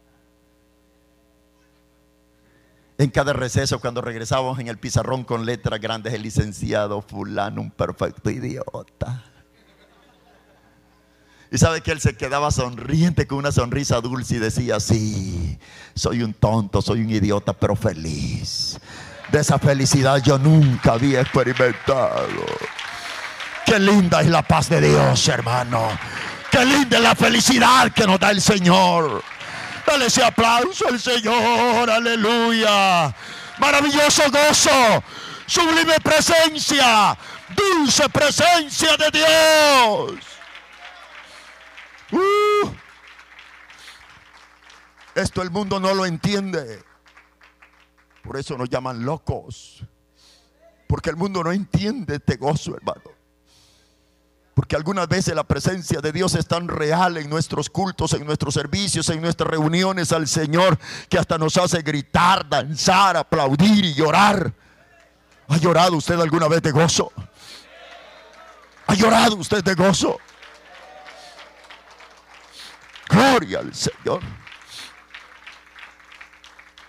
En cada receso, cuando regresábamos en el pizarrón con letras grandes, el licenciado fulano, un perfecto idiota. Y sabe que él se quedaba sonriente con una sonrisa dulce y decía, sí, soy un tonto, soy un idiota, pero feliz. De esa felicidad yo nunca había experimentado. Qué linda es la paz de Dios, hermano. Qué linda es la felicidad que nos da el Señor. Dale ese aplauso al Señor, aleluya. Maravilloso gozo, sublime presencia, dulce presencia de Dios. Uh. esto el mundo no lo entiende. Por eso nos llaman locos. Porque el mundo no entiende este gozo, hermano. Porque algunas veces la presencia de Dios es tan real en nuestros cultos, en nuestros servicios, en nuestras reuniones al Señor, que hasta nos hace gritar, danzar, aplaudir y llorar. ¿Ha llorado usted alguna vez de gozo? ¿Ha llorado usted de gozo? Gloria al Señor.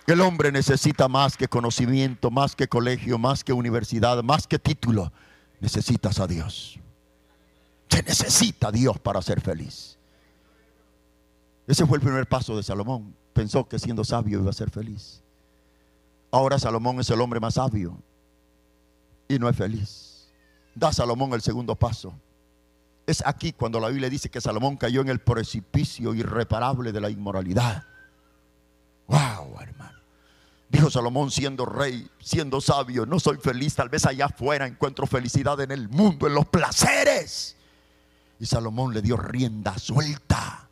El hombre necesita más que conocimiento, más que colegio, más que universidad, más que título. Necesitas a Dios. Se necesita a Dios para ser feliz. Ese fue el primer paso de Salomón. Pensó que siendo sabio iba a ser feliz. Ahora Salomón es el hombre más sabio y no es feliz. Da Salomón el segundo paso. Es aquí cuando la Biblia dice que Salomón cayó en el precipicio irreparable de la inmoralidad. Wow, hermano. Dijo Salomón siendo rey, siendo sabio, no soy feliz, tal vez allá afuera encuentro felicidad en el mundo, en los placeres. Y Salomón le dio rienda suelta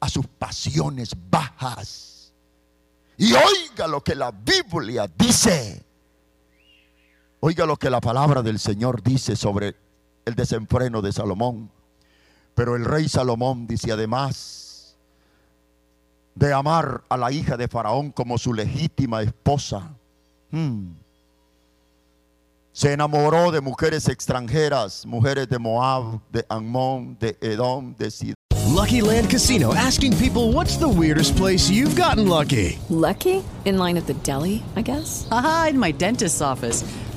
a sus pasiones bajas. Y oiga lo que la Biblia dice. Oiga lo que la palabra del Señor dice sobre el desenfreno de Salomón. Pero el rey Salomón dice además de amar a la hija de Faraón como su legítima esposa. hmm, se enamoró de mujeres extranjeras, mujeres de Moab, de Ammón, de Edom, de Sidón. Lucky Land Casino asking people what's the weirdest place you've gotten lucky? Lucky? In line at the deli, I guess? Aha, in my dentist's office.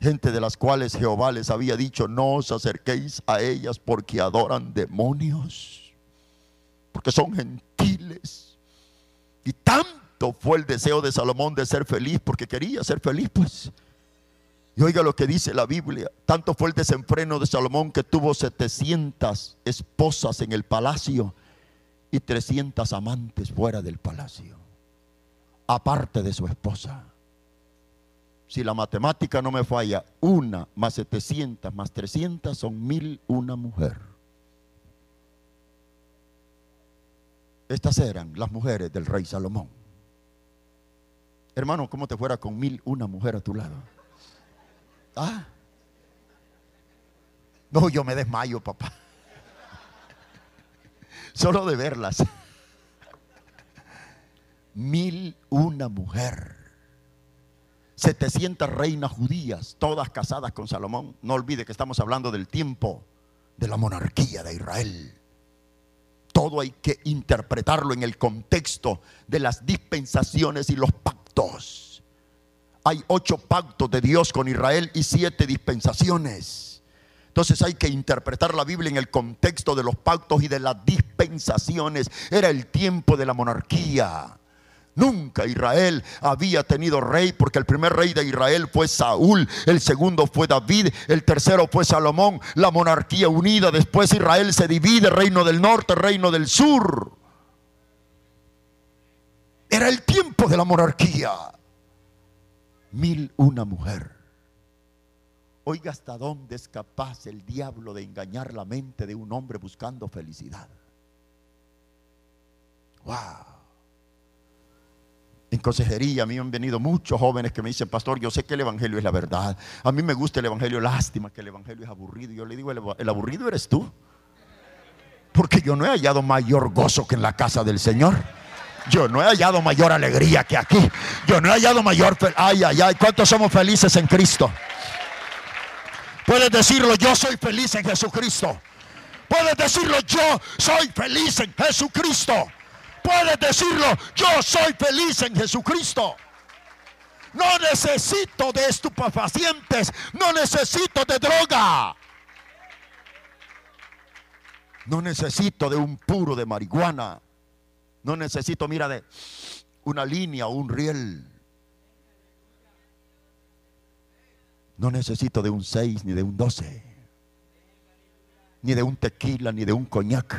gente de las cuales Jehová les había dicho, no os acerquéis a ellas porque adoran demonios, porque son gentiles. Y tanto fue el deseo de Salomón de ser feliz, porque quería ser feliz, pues. Y oiga lo que dice la Biblia, tanto fue el desenfreno de Salomón que tuvo 700 esposas en el palacio y 300 amantes fuera del palacio aparte de su esposa. Si la matemática no me falla, una más 700 más 300 son mil una mujer. Estas eran las mujeres del rey Salomón. Hermano, ¿cómo te fuera con mil una mujer a tu lado? Ah. No, yo me desmayo, papá. Solo de verlas mil una mujer. 700 reinas judías, todas casadas con Salomón. No olvide que estamos hablando del tiempo de la monarquía de Israel. Todo hay que interpretarlo en el contexto de las dispensaciones y los pactos. Hay ocho pactos de Dios con Israel y siete dispensaciones. Entonces hay que interpretar la Biblia en el contexto de los pactos y de las dispensaciones. Era el tiempo de la monarquía. Nunca Israel había tenido rey porque el primer rey de Israel fue Saúl, el segundo fue David, el tercero fue Salomón, la monarquía unida. Después Israel se divide, reino del norte, reino del sur. Era el tiempo de la monarquía. Mil una mujer. Oiga hasta dónde es capaz el diablo de engañar la mente de un hombre buscando felicidad. Wow. En consejería a mí han venido muchos jóvenes que me dicen, pastor, yo sé que el Evangelio es la verdad. A mí me gusta el Evangelio, lástima que el Evangelio es aburrido. Yo le digo, el aburrido eres tú. Porque yo no he hallado mayor gozo que en la casa del Señor. Yo no he hallado mayor alegría que aquí. Yo no he hallado mayor... Ay, ay, ay, ¿cuántos somos felices en Cristo? Puedes decirlo, yo soy feliz en Jesucristo. Puedes decirlo, yo soy feliz en Jesucristo. Puedes decirlo, yo soy feliz en Jesucristo. No necesito de estupefacientes, no necesito de droga. No necesito de un puro de marihuana. No necesito, mira, de una línea o un riel. No necesito de un 6 ni de un 12. Ni de un tequila ni de un coñac.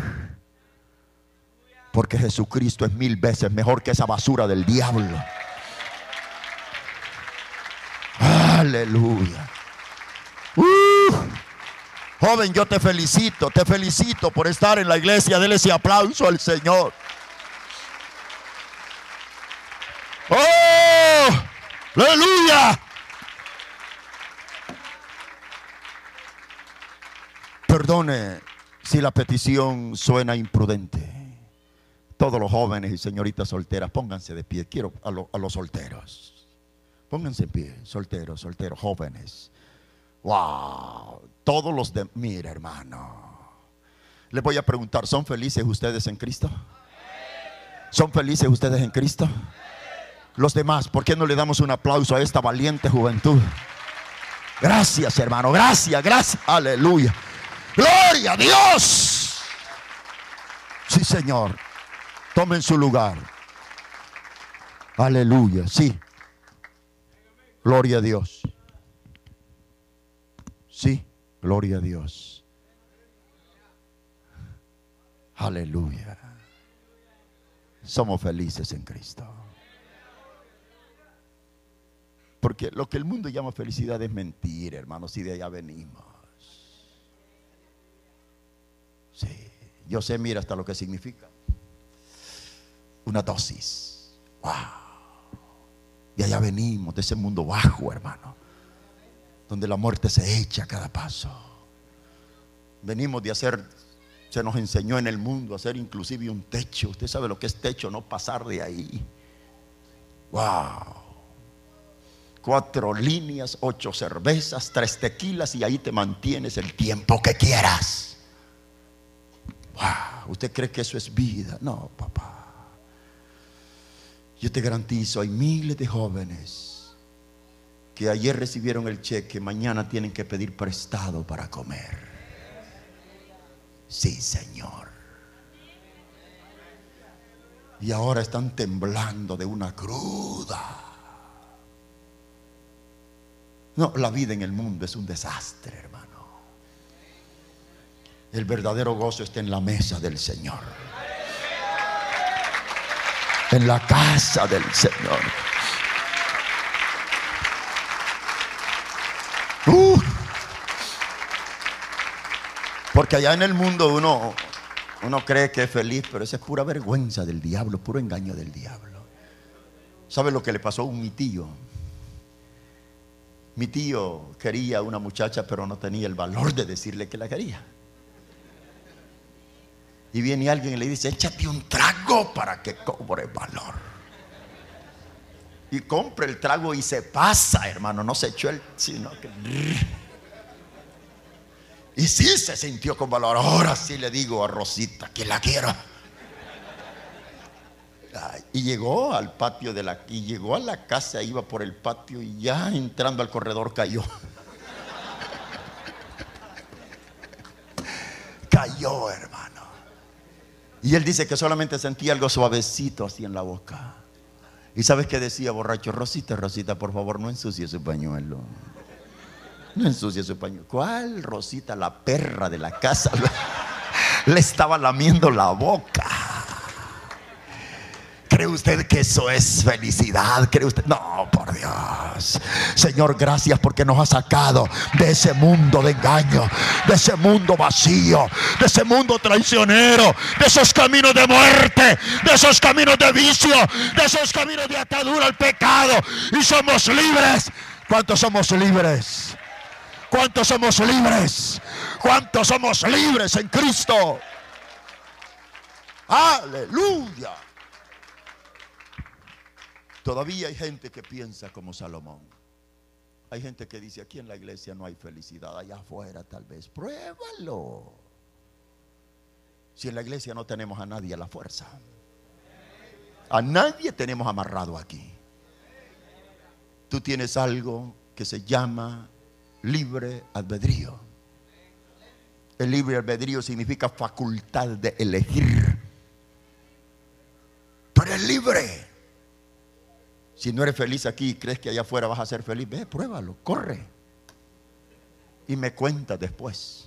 Porque Jesucristo es mil veces mejor que esa basura del diablo. Aleluya. Joven, yo te felicito, te felicito por estar en la iglesia. Dele ese aplauso al Señor. ¡Oh! ¡Aleluya! Perdone si la petición suena imprudente. Todos los jóvenes y señoritas solteras, pónganse de pie. Quiero a, lo- a los solteros. Pónganse en pie, solteros, solteros, jóvenes. Wow. Todos los de. Mira, hermano. Les voy a preguntar: ¿son felices ustedes en Cristo? ¿Son felices ustedes en Cristo? Los demás, ¿por qué no le damos un aplauso a esta valiente juventud? Gracias, hermano. Gracias, gracias. Aleluya. Gloria a Dios. Sí, Señor. Tomen su lugar. Aleluya. Sí. Gloria a Dios. Sí. Gloria a Dios. Aleluya. Somos felices en Cristo. Porque lo que el mundo llama felicidad es mentira, hermanos, y de allá venimos. Sí, yo sé, mira hasta lo que significa. Una dosis. Wow. De allá venimos, de ese mundo bajo, hermano. Donde la muerte se echa a cada paso. Venimos de hacer, se nos enseñó en el mundo a hacer inclusive un techo. Usted sabe lo que es techo, no pasar de ahí. Wow cuatro líneas, ocho cervezas, tres tequilas y ahí te mantienes el tiempo que quieras. Wow, ¿Usted cree que eso es vida? No, papá. Yo te garantizo, hay miles de jóvenes que ayer recibieron el cheque, mañana tienen que pedir prestado para comer. Sí, Señor. Y ahora están temblando de una cruda. No, la vida en el mundo es un desastre, hermano. El verdadero gozo está en la mesa del Señor. En la casa del Señor. Uh. Porque allá en el mundo uno, uno cree que es feliz, pero esa es pura vergüenza del diablo, puro engaño del diablo. ¿Sabe lo que le pasó a un mi tío? Mi tío quería una muchacha, pero no tenía el valor de decirle que la quería. Y viene alguien y le dice, échate un trago para que cobre valor. Y compra el trago y se pasa, hermano. No se echó el, sino que... Y sí se sintió con valor. Ahora sí le digo a Rosita que la quiero. Y llegó al patio de la y llegó a la casa, iba por el patio y ya entrando al corredor cayó. cayó, hermano. Y él dice que solamente sentía algo suavecito así en la boca. ¿Y sabes qué decía borracho? Rosita, Rosita, por favor, no ensucie su pañuelo. No ensucie su pañuelo. ¿Cuál Rosita, la perra de la casa? Le estaba lamiendo la boca. ¿Cree usted que eso es felicidad? ¿Cree usted? No, por Dios. Señor, gracias porque nos ha sacado de ese mundo de engaño, de ese mundo vacío, de ese mundo traicionero, de esos caminos de muerte, de esos caminos de vicio, de esos caminos de atadura al pecado. Y somos libres. ¿Cuántos somos libres? ¿Cuántos somos libres? ¿Cuántos somos libres en Cristo? Aleluya. Todavía hay gente que piensa como Salomón. Hay gente que dice, aquí en la iglesia no hay felicidad, allá afuera tal vez. Pruébalo. Si en la iglesia no tenemos a nadie a la fuerza. A nadie tenemos amarrado aquí. Tú tienes algo que se llama libre albedrío. El libre albedrío significa facultad de elegir. Si no eres feliz aquí y crees que allá afuera vas a ser feliz, ve, pruébalo, corre. Y me cuentas después.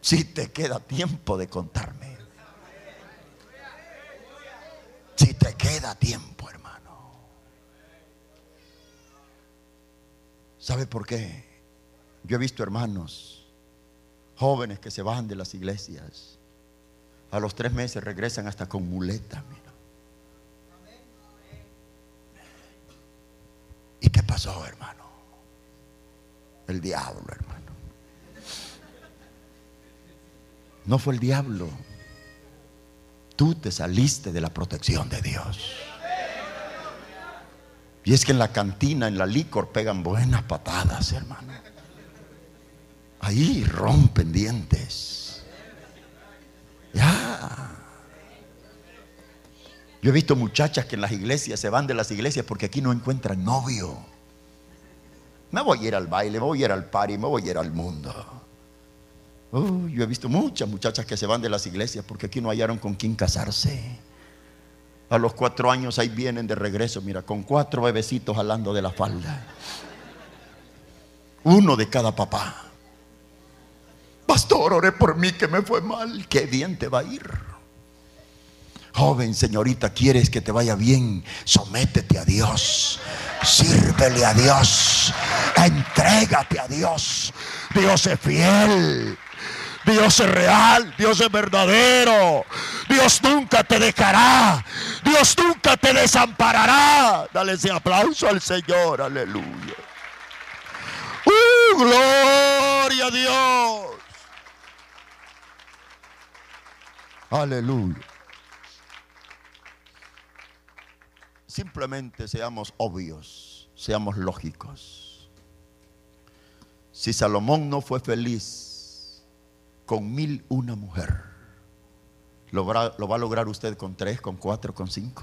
Si te queda tiempo de contarme. Si te queda tiempo, hermano. ¿Sabe por qué? Yo he visto hermanos, jóvenes que se van de las iglesias. A los tres meses regresan hasta con muleta, mira. ¿Y qué pasó, hermano? El diablo, hermano. No fue el diablo. Tú te saliste de la protección de Dios. Y es que en la cantina, en la licor, pegan buenas patadas, hermano. Ahí rompen dientes. Ya. Yo he visto muchachas que en las iglesias se van de las iglesias porque aquí no encuentran novio. Me voy a ir al baile, me voy a ir al party, me voy a ir al mundo. Yo he visto muchas muchachas que se van de las iglesias porque aquí no hallaron con quién casarse. A los cuatro años ahí vienen de regreso, mira, con cuatro bebecitos jalando de la falda. Uno de cada papá. Pastor, oré por mí que me fue mal. Qué bien te va a ir. Joven, señorita, ¿quieres que te vaya bien? Sométete a Dios. Sírvele a Dios. Entrégate a Dios. Dios es fiel. Dios es real, Dios es verdadero. Dios nunca te dejará. Dios nunca te desamparará. Dale ese aplauso al Señor, aleluya. ¡Uh, gloria a Dios! Aleluya. Simplemente seamos obvios, seamos lógicos. Si Salomón no fue feliz con mil una mujer, ¿lo va, lo va a lograr usted con tres, con cuatro, con cinco?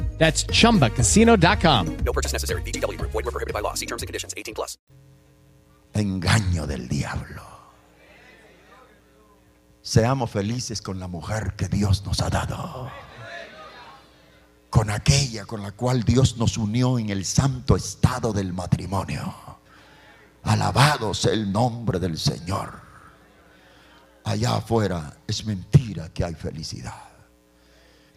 That's chumbacasino.com. No purchase necessary. VGW Group. Void were prohibited by law. See terms and conditions. 18 plus. Engaño del diablo. Seamos felices con la mujer que Dios nos ha dado. Con aquella con la cual Dios nos unió en el santo estado del matrimonio. Alabado sea el nombre del Señor. Allá afuera es mentira que hay felicidad.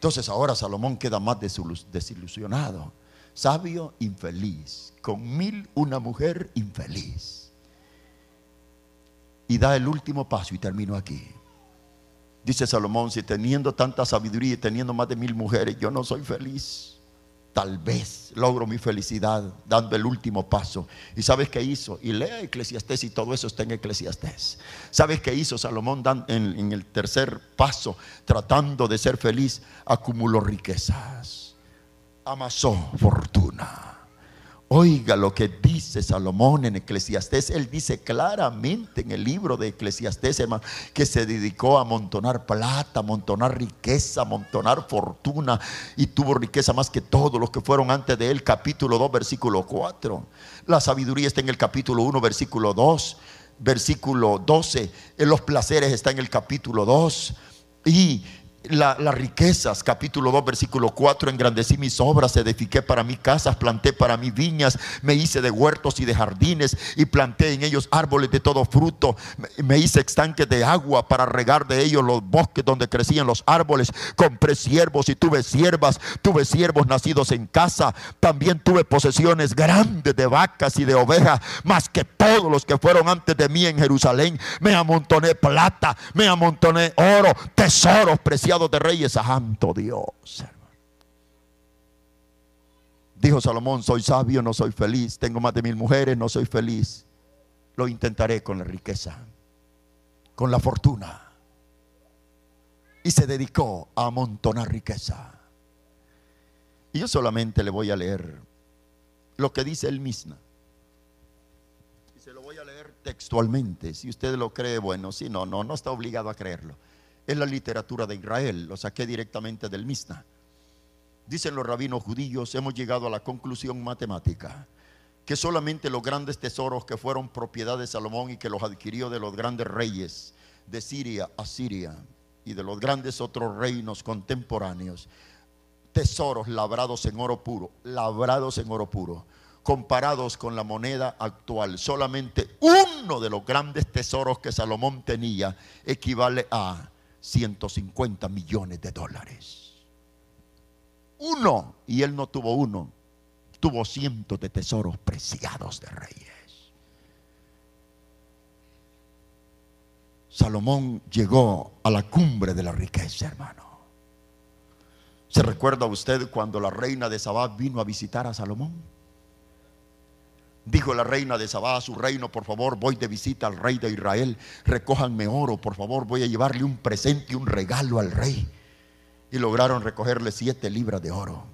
Entonces ahora Salomón queda más desilus- desilusionado. Sabio, infeliz. Con mil una mujer infeliz. Y da el último paso y termino aquí. Dice Salomón, si teniendo tanta sabiduría y teniendo más de mil mujeres, yo no soy feliz. Tal vez logro mi felicidad dando el último paso. ¿Y sabes qué hizo? Y lea Eclesiastés y todo eso está en Eclesiastés. ¿Sabes qué hizo Salomón en, en el tercer paso? Tratando de ser feliz, acumuló riquezas, amasó fortuna. Oiga lo que dice Salomón en Eclesiastés. Él dice claramente en el libro de Eclesiastés, hermano, que se dedicó a amontonar plata, amontonar riqueza, amontonar fortuna y tuvo riqueza más que todos los que fueron antes de él. Capítulo 2, versículo 4. La sabiduría está en el capítulo 1, versículo 2. Versículo 12. En los placeres está en el capítulo 2. Y las riquezas, capítulo 2, versículo 4, engrandecí mis obras, edifiqué para mí casas, planté para mí viñas, me hice de huertos y de jardines y planté en ellos árboles de todo fruto, me hice estanques de agua para regar de ellos los bosques donde crecían los árboles, compré siervos y tuve siervas, tuve siervos nacidos en casa, también tuve posesiones grandes de vacas y de ovejas, más que todos los que fueron antes de mí en Jerusalén, me amontoné plata, me amontoné oro, tesoros preciosos de reyes, santo Dios. Dijo Salomón, soy sabio, no soy feliz, tengo más de mil mujeres, no soy feliz. Lo intentaré con la riqueza, con la fortuna. Y se dedicó a amontonar riqueza. Y yo solamente le voy a leer lo que dice el Misna. Y se lo voy a leer textualmente. Si usted lo cree, bueno, si no, no, no está obligado a creerlo es la literatura de Israel, lo saqué directamente del Misna. Dicen los rabinos judíos, hemos llegado a la conclusión matemática que solamente los grandes tesoros que fueron propiedad de Salomón y que los adquirió de los grandes reyes de Siria a Siria y de los grandes otros reinos contemporáneos, tesoros labrados en oro puro, labrados en oro puro, comparados con la moneda actual, solamente uno de los grandes tesoros que Salomón tenía equivale a 150 millones de dólares. Uno, y él no tuvo uno, tuvo cientos de tesoros preciados de reyes. Salomón llegó a la cumbre de la riqueza, hermano. ¿Se recuerda usted cuando la reina de Sabá vino a visitar a Salomón? Dijo la reina de Sabá a su reino, por favor, voy de visita al rey de Israel, recójanme oro, por favor, voy a llevarle un presente y un regalo al rey. Y lograron recogerle siete libras de oro.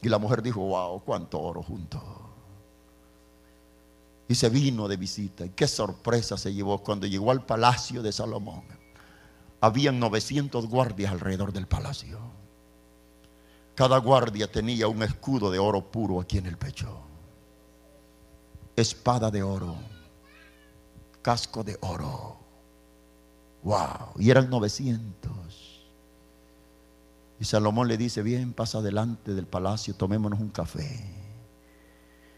Y la mujer dijo, wow, cuánto oro junto. Y se vino de visita. Y qué sorpresa se llevó cuando llegó al palacio de Salomón. Habían 900 guardias alrededor del palacio. Cada guardia tenía un escudo de oro puro aquí en el pecho espada de oro, casco de oro. Wow, y eran 900. Y Salomón le dice, bien, pasa adelante del palacio, tomémonos un café.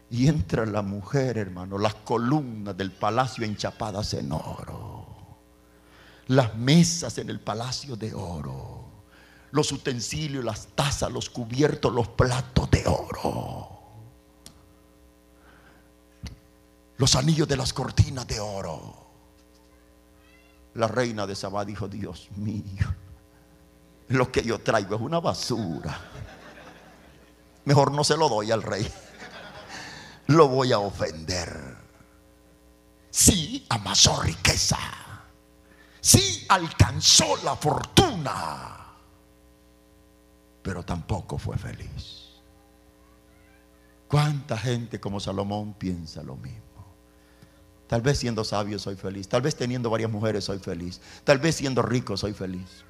Y entra la mujer, hermano, las columnas del palacio enchapadas en oro. Las mesas en el palacio de oro. Los utensilios, las tazas, los cubiertos, los platos de oro. Los anillos de las cortinas de oro. La reina de Sabá dijo, Dios mío, lo que yo traigo es una basura. Mejor no se lo doy al rey. Lo voy a ofender. Sí, amasó riqueza. Sí, alcanzó la fortuna. Pero tampoco fue feliz. ¿Cuánta gente como Salomón piensa lo mismo? Tal vez siendo sabio soy feliz. Tal vez teniendo varias mujeres soy feliz. Tal vez siendo rico soy feliz.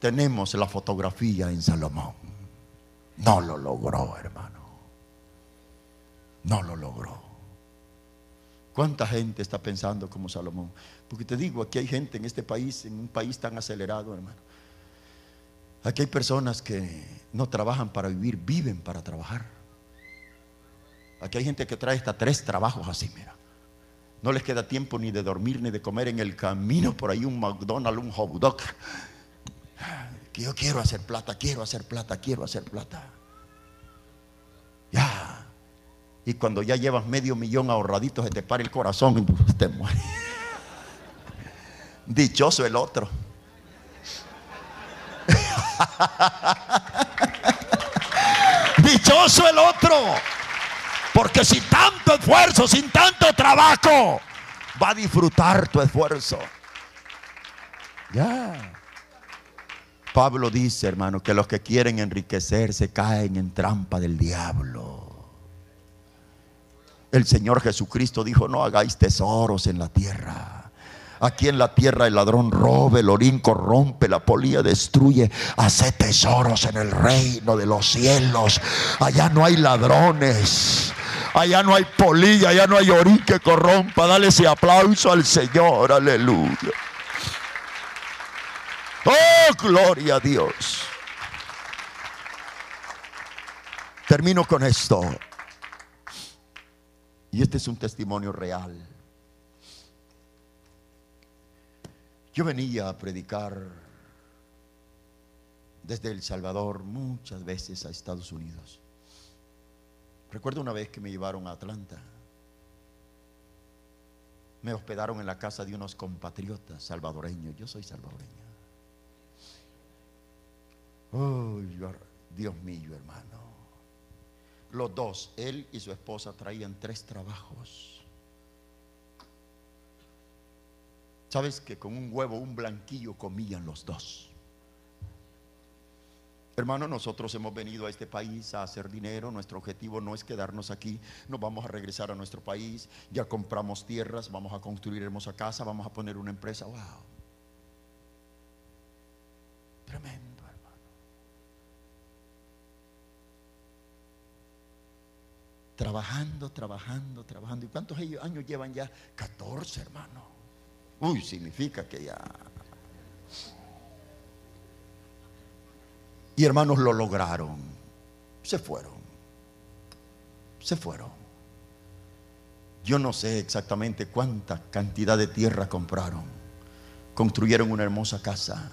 Tenemos la fotografía en Salomón. No lo logró, hermano. No lo logró. ¿Cuánta gente está pensando como Salomón? Porque te digo, aquí hay gente en este país, en un país tan acelerado, hermano. Aquí hay personas que no trabajan para vivir, viven para trabajar. Aquí hay gente que trae hasta tres trabajos así, mira. No les queda tiempo ni de dormir ni de comer en el camino. Por ahí un McDonald's, un hot dog. Que yo quiero hacer plata, quiero hacer plata, quiero hacer plata. Ya. Y cuando ya llevas medio millón ahorraditos, se te para el corazón y te muere. Dichoso el otro. Dichoso el otro. Porque sin tanto esfuerzo, sin tanto trabajo, va a disfrutar tu esfuerzo. Ya. Pablo dice, hermano, que los que quieren enriquecerse caen en trampa del diablo. El Señor Jesucristo dijo, no hagáis tesoros en la tierra. Aquí en la tierra el ladrón robe, el orín corrompe, la polilla destruye. Hace tesoros en el reino de los cielos. Allá no hay ladrones. Allá no hay polilla, allá no hay orín que corrompa. Dale ese aplauso al Señor, aleluya. Oh, gloria a Dios. Termino con esto. Y este es un testimonio real. Yo venía a predicar desde El Salvador muchas veces a Estados Unidos. Recuerdo una vez que me llevaron a Atlanta. Me hospedaron en la casa de unos compatriotas salvadoreños. Yo soy salvadoreño. Oh, Dios mío, hermano. Los dos, él y su esposa, traían tres trabajos. ¿Sabes que con un huevo, un blanquillo comían los dos? Hermano, nosotros hemos venido a este país a hacer dinero. Nuestro objetivo no es quedarnos aquí. Nos vamos a regresar a nuestro país. Ya compramos tierras, vamos a construir hermosa casa, vamos a poner una empresa. Wow. Tremendo, hermano. Trabajando, trabajando, trabajando. ¿Y cuántos años llevan ya? 14, hermano. Uy, significa que ya Y hermanos lo lograron. Se fueron. Se fueron. Yo no sé exactamente cuánta cantidad de tierra compraron. Construyeron una hermosa casa.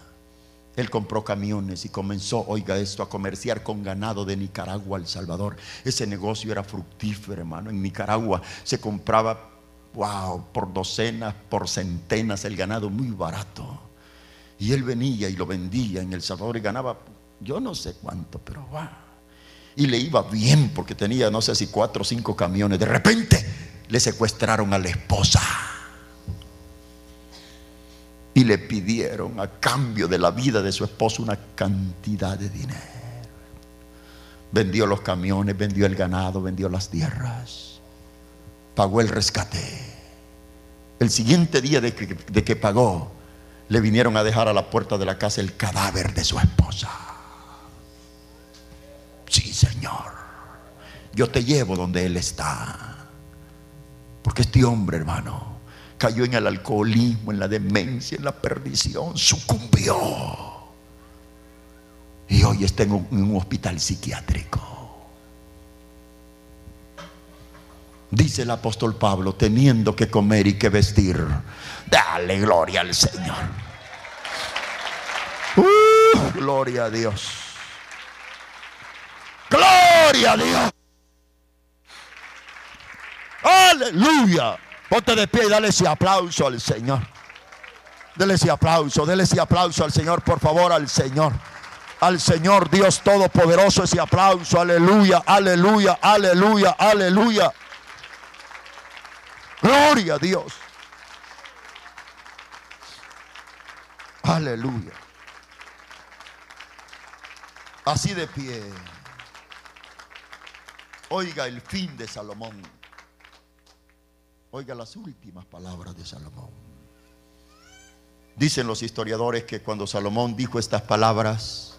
Él compró camiones y comenzó, oiga esto, a comerciar con ganado de Nicaragua al Salvador. Ese negocio era fructífero, hermano. En Nicaragua se compraba, wow, por docenas, por centenas el ganado muy barato. Y él venía y lo vendía en El Salvador y ganaba yo no sé cuánto, pero va. Y le iba bien porque tenía, no sé si cuatro o cinco camiones. De repente le secuestraron a la esposa. Y le pidieron a cambio de la vida de su esposo una cantidad de dinero. Vendió los camiones, vendió el ganado, vendió las tierras. Pagó el rescate. El siguiente día de que, pagó, le vinieron a dejar a la puerta de la casa el cadáver de su esposa. Sí, Señor. Yo te llevo donde Él está. Porque este hombre, hermano, cayó en el alcoholismo, en la demencia, en la perdición, sucumbió. Y hoy está en un, hospital psiquiátrico. Dice el apóstol Pablo, teniendo que comer y que vestir. Dale gloria al Señor. Uh, gloria a Dios. Gloria a Dios. Aleluya. Ponte de pie y dale ese aplauso al Señor. Dele ese aplauso, dele ese aplauso al Señor, por favor, al Señor. Al Señor Dios Todopoderoso ese aplauso. Aleluya, aleluya, aleluya, aleluya. Gloria a Dios. Aleluya. Así de pie. Oiga el fin de Salomón. Oiga las últimas palabras de Salomón. Dicen los historiadores que cuando Salomón dijo estas palabras,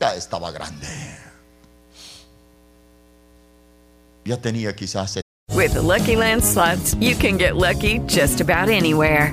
ya estaba grande. Ya tenía quizás. With the Lucky Land you can get lucky just about anywhere.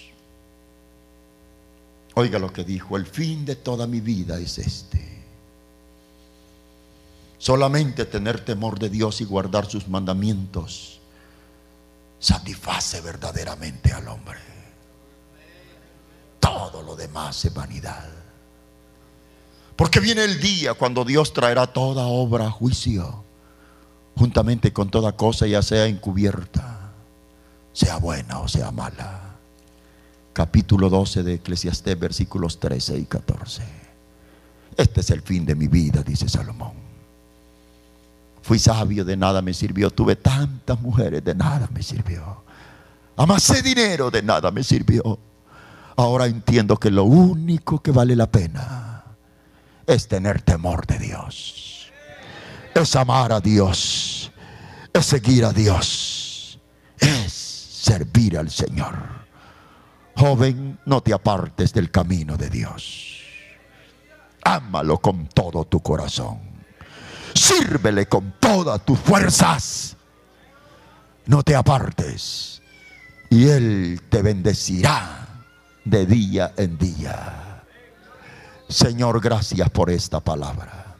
Oiga lo que dijo, el fin de toda mi vida es este. Solamente tener temor de Dios y guardar sus mandamientos satisface verdaderamente al hombre. Todo lo demás es vanidad. Porque viene el día cuando Dios traerá toda obra a juicio, juntamente con toda cosa, ya sea encubierta, sea buena o sea mala. Capítulo 12 de Eclesiastés, versículos 13 y 14. Este es el fin de mi vida, dice Salomón. Fui sabio, de nada me sirvió. Tuve tantas mujeres, de nada me sirvió. Amasé dinero, de nada me sirvió. Ahora entiendo que lo único que vale la pena es tener temor de Dios. Es amar a Dios. Es seguir a Dios. Es servir al Señor. Joven, no te apartes del camino de Dios. Ámalo con todo tu corazón. Sírvele con todas tus fuerzas. No te apartes. Y Él te bendecirá de día en día. Señor, gracias por esta palabra.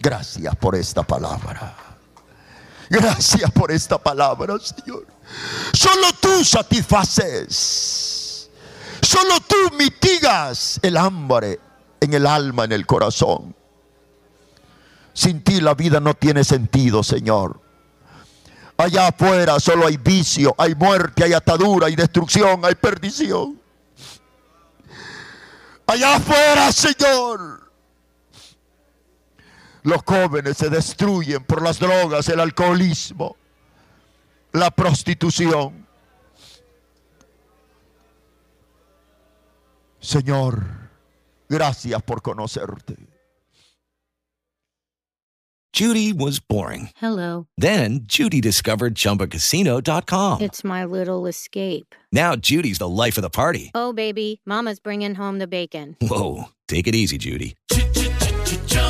Gracias por esta palabra. Gracias por esta palabra, Señor. Solo tú satisfaces. Solo tú mitigas el hambre en el alma, en el corazón. Sin ti la vida no tiene sentido, Señor. Allá afuera solo hay vicio, hay muerte, hay atadura, hay destrucción, hay perdición. Allá afuera, Señor. Los jóvenes se destruyen por las drogas, el alcoholismo, la prostitución. Señor, gracias por conocerte. Judy was boring. Hello. Then Judy discovered ChumbaCasino.com. It's my little escape. Now Judy's the life of the party. Oh, baby, Mama's bringing home the bacon. Whoa, take it easy, Judy.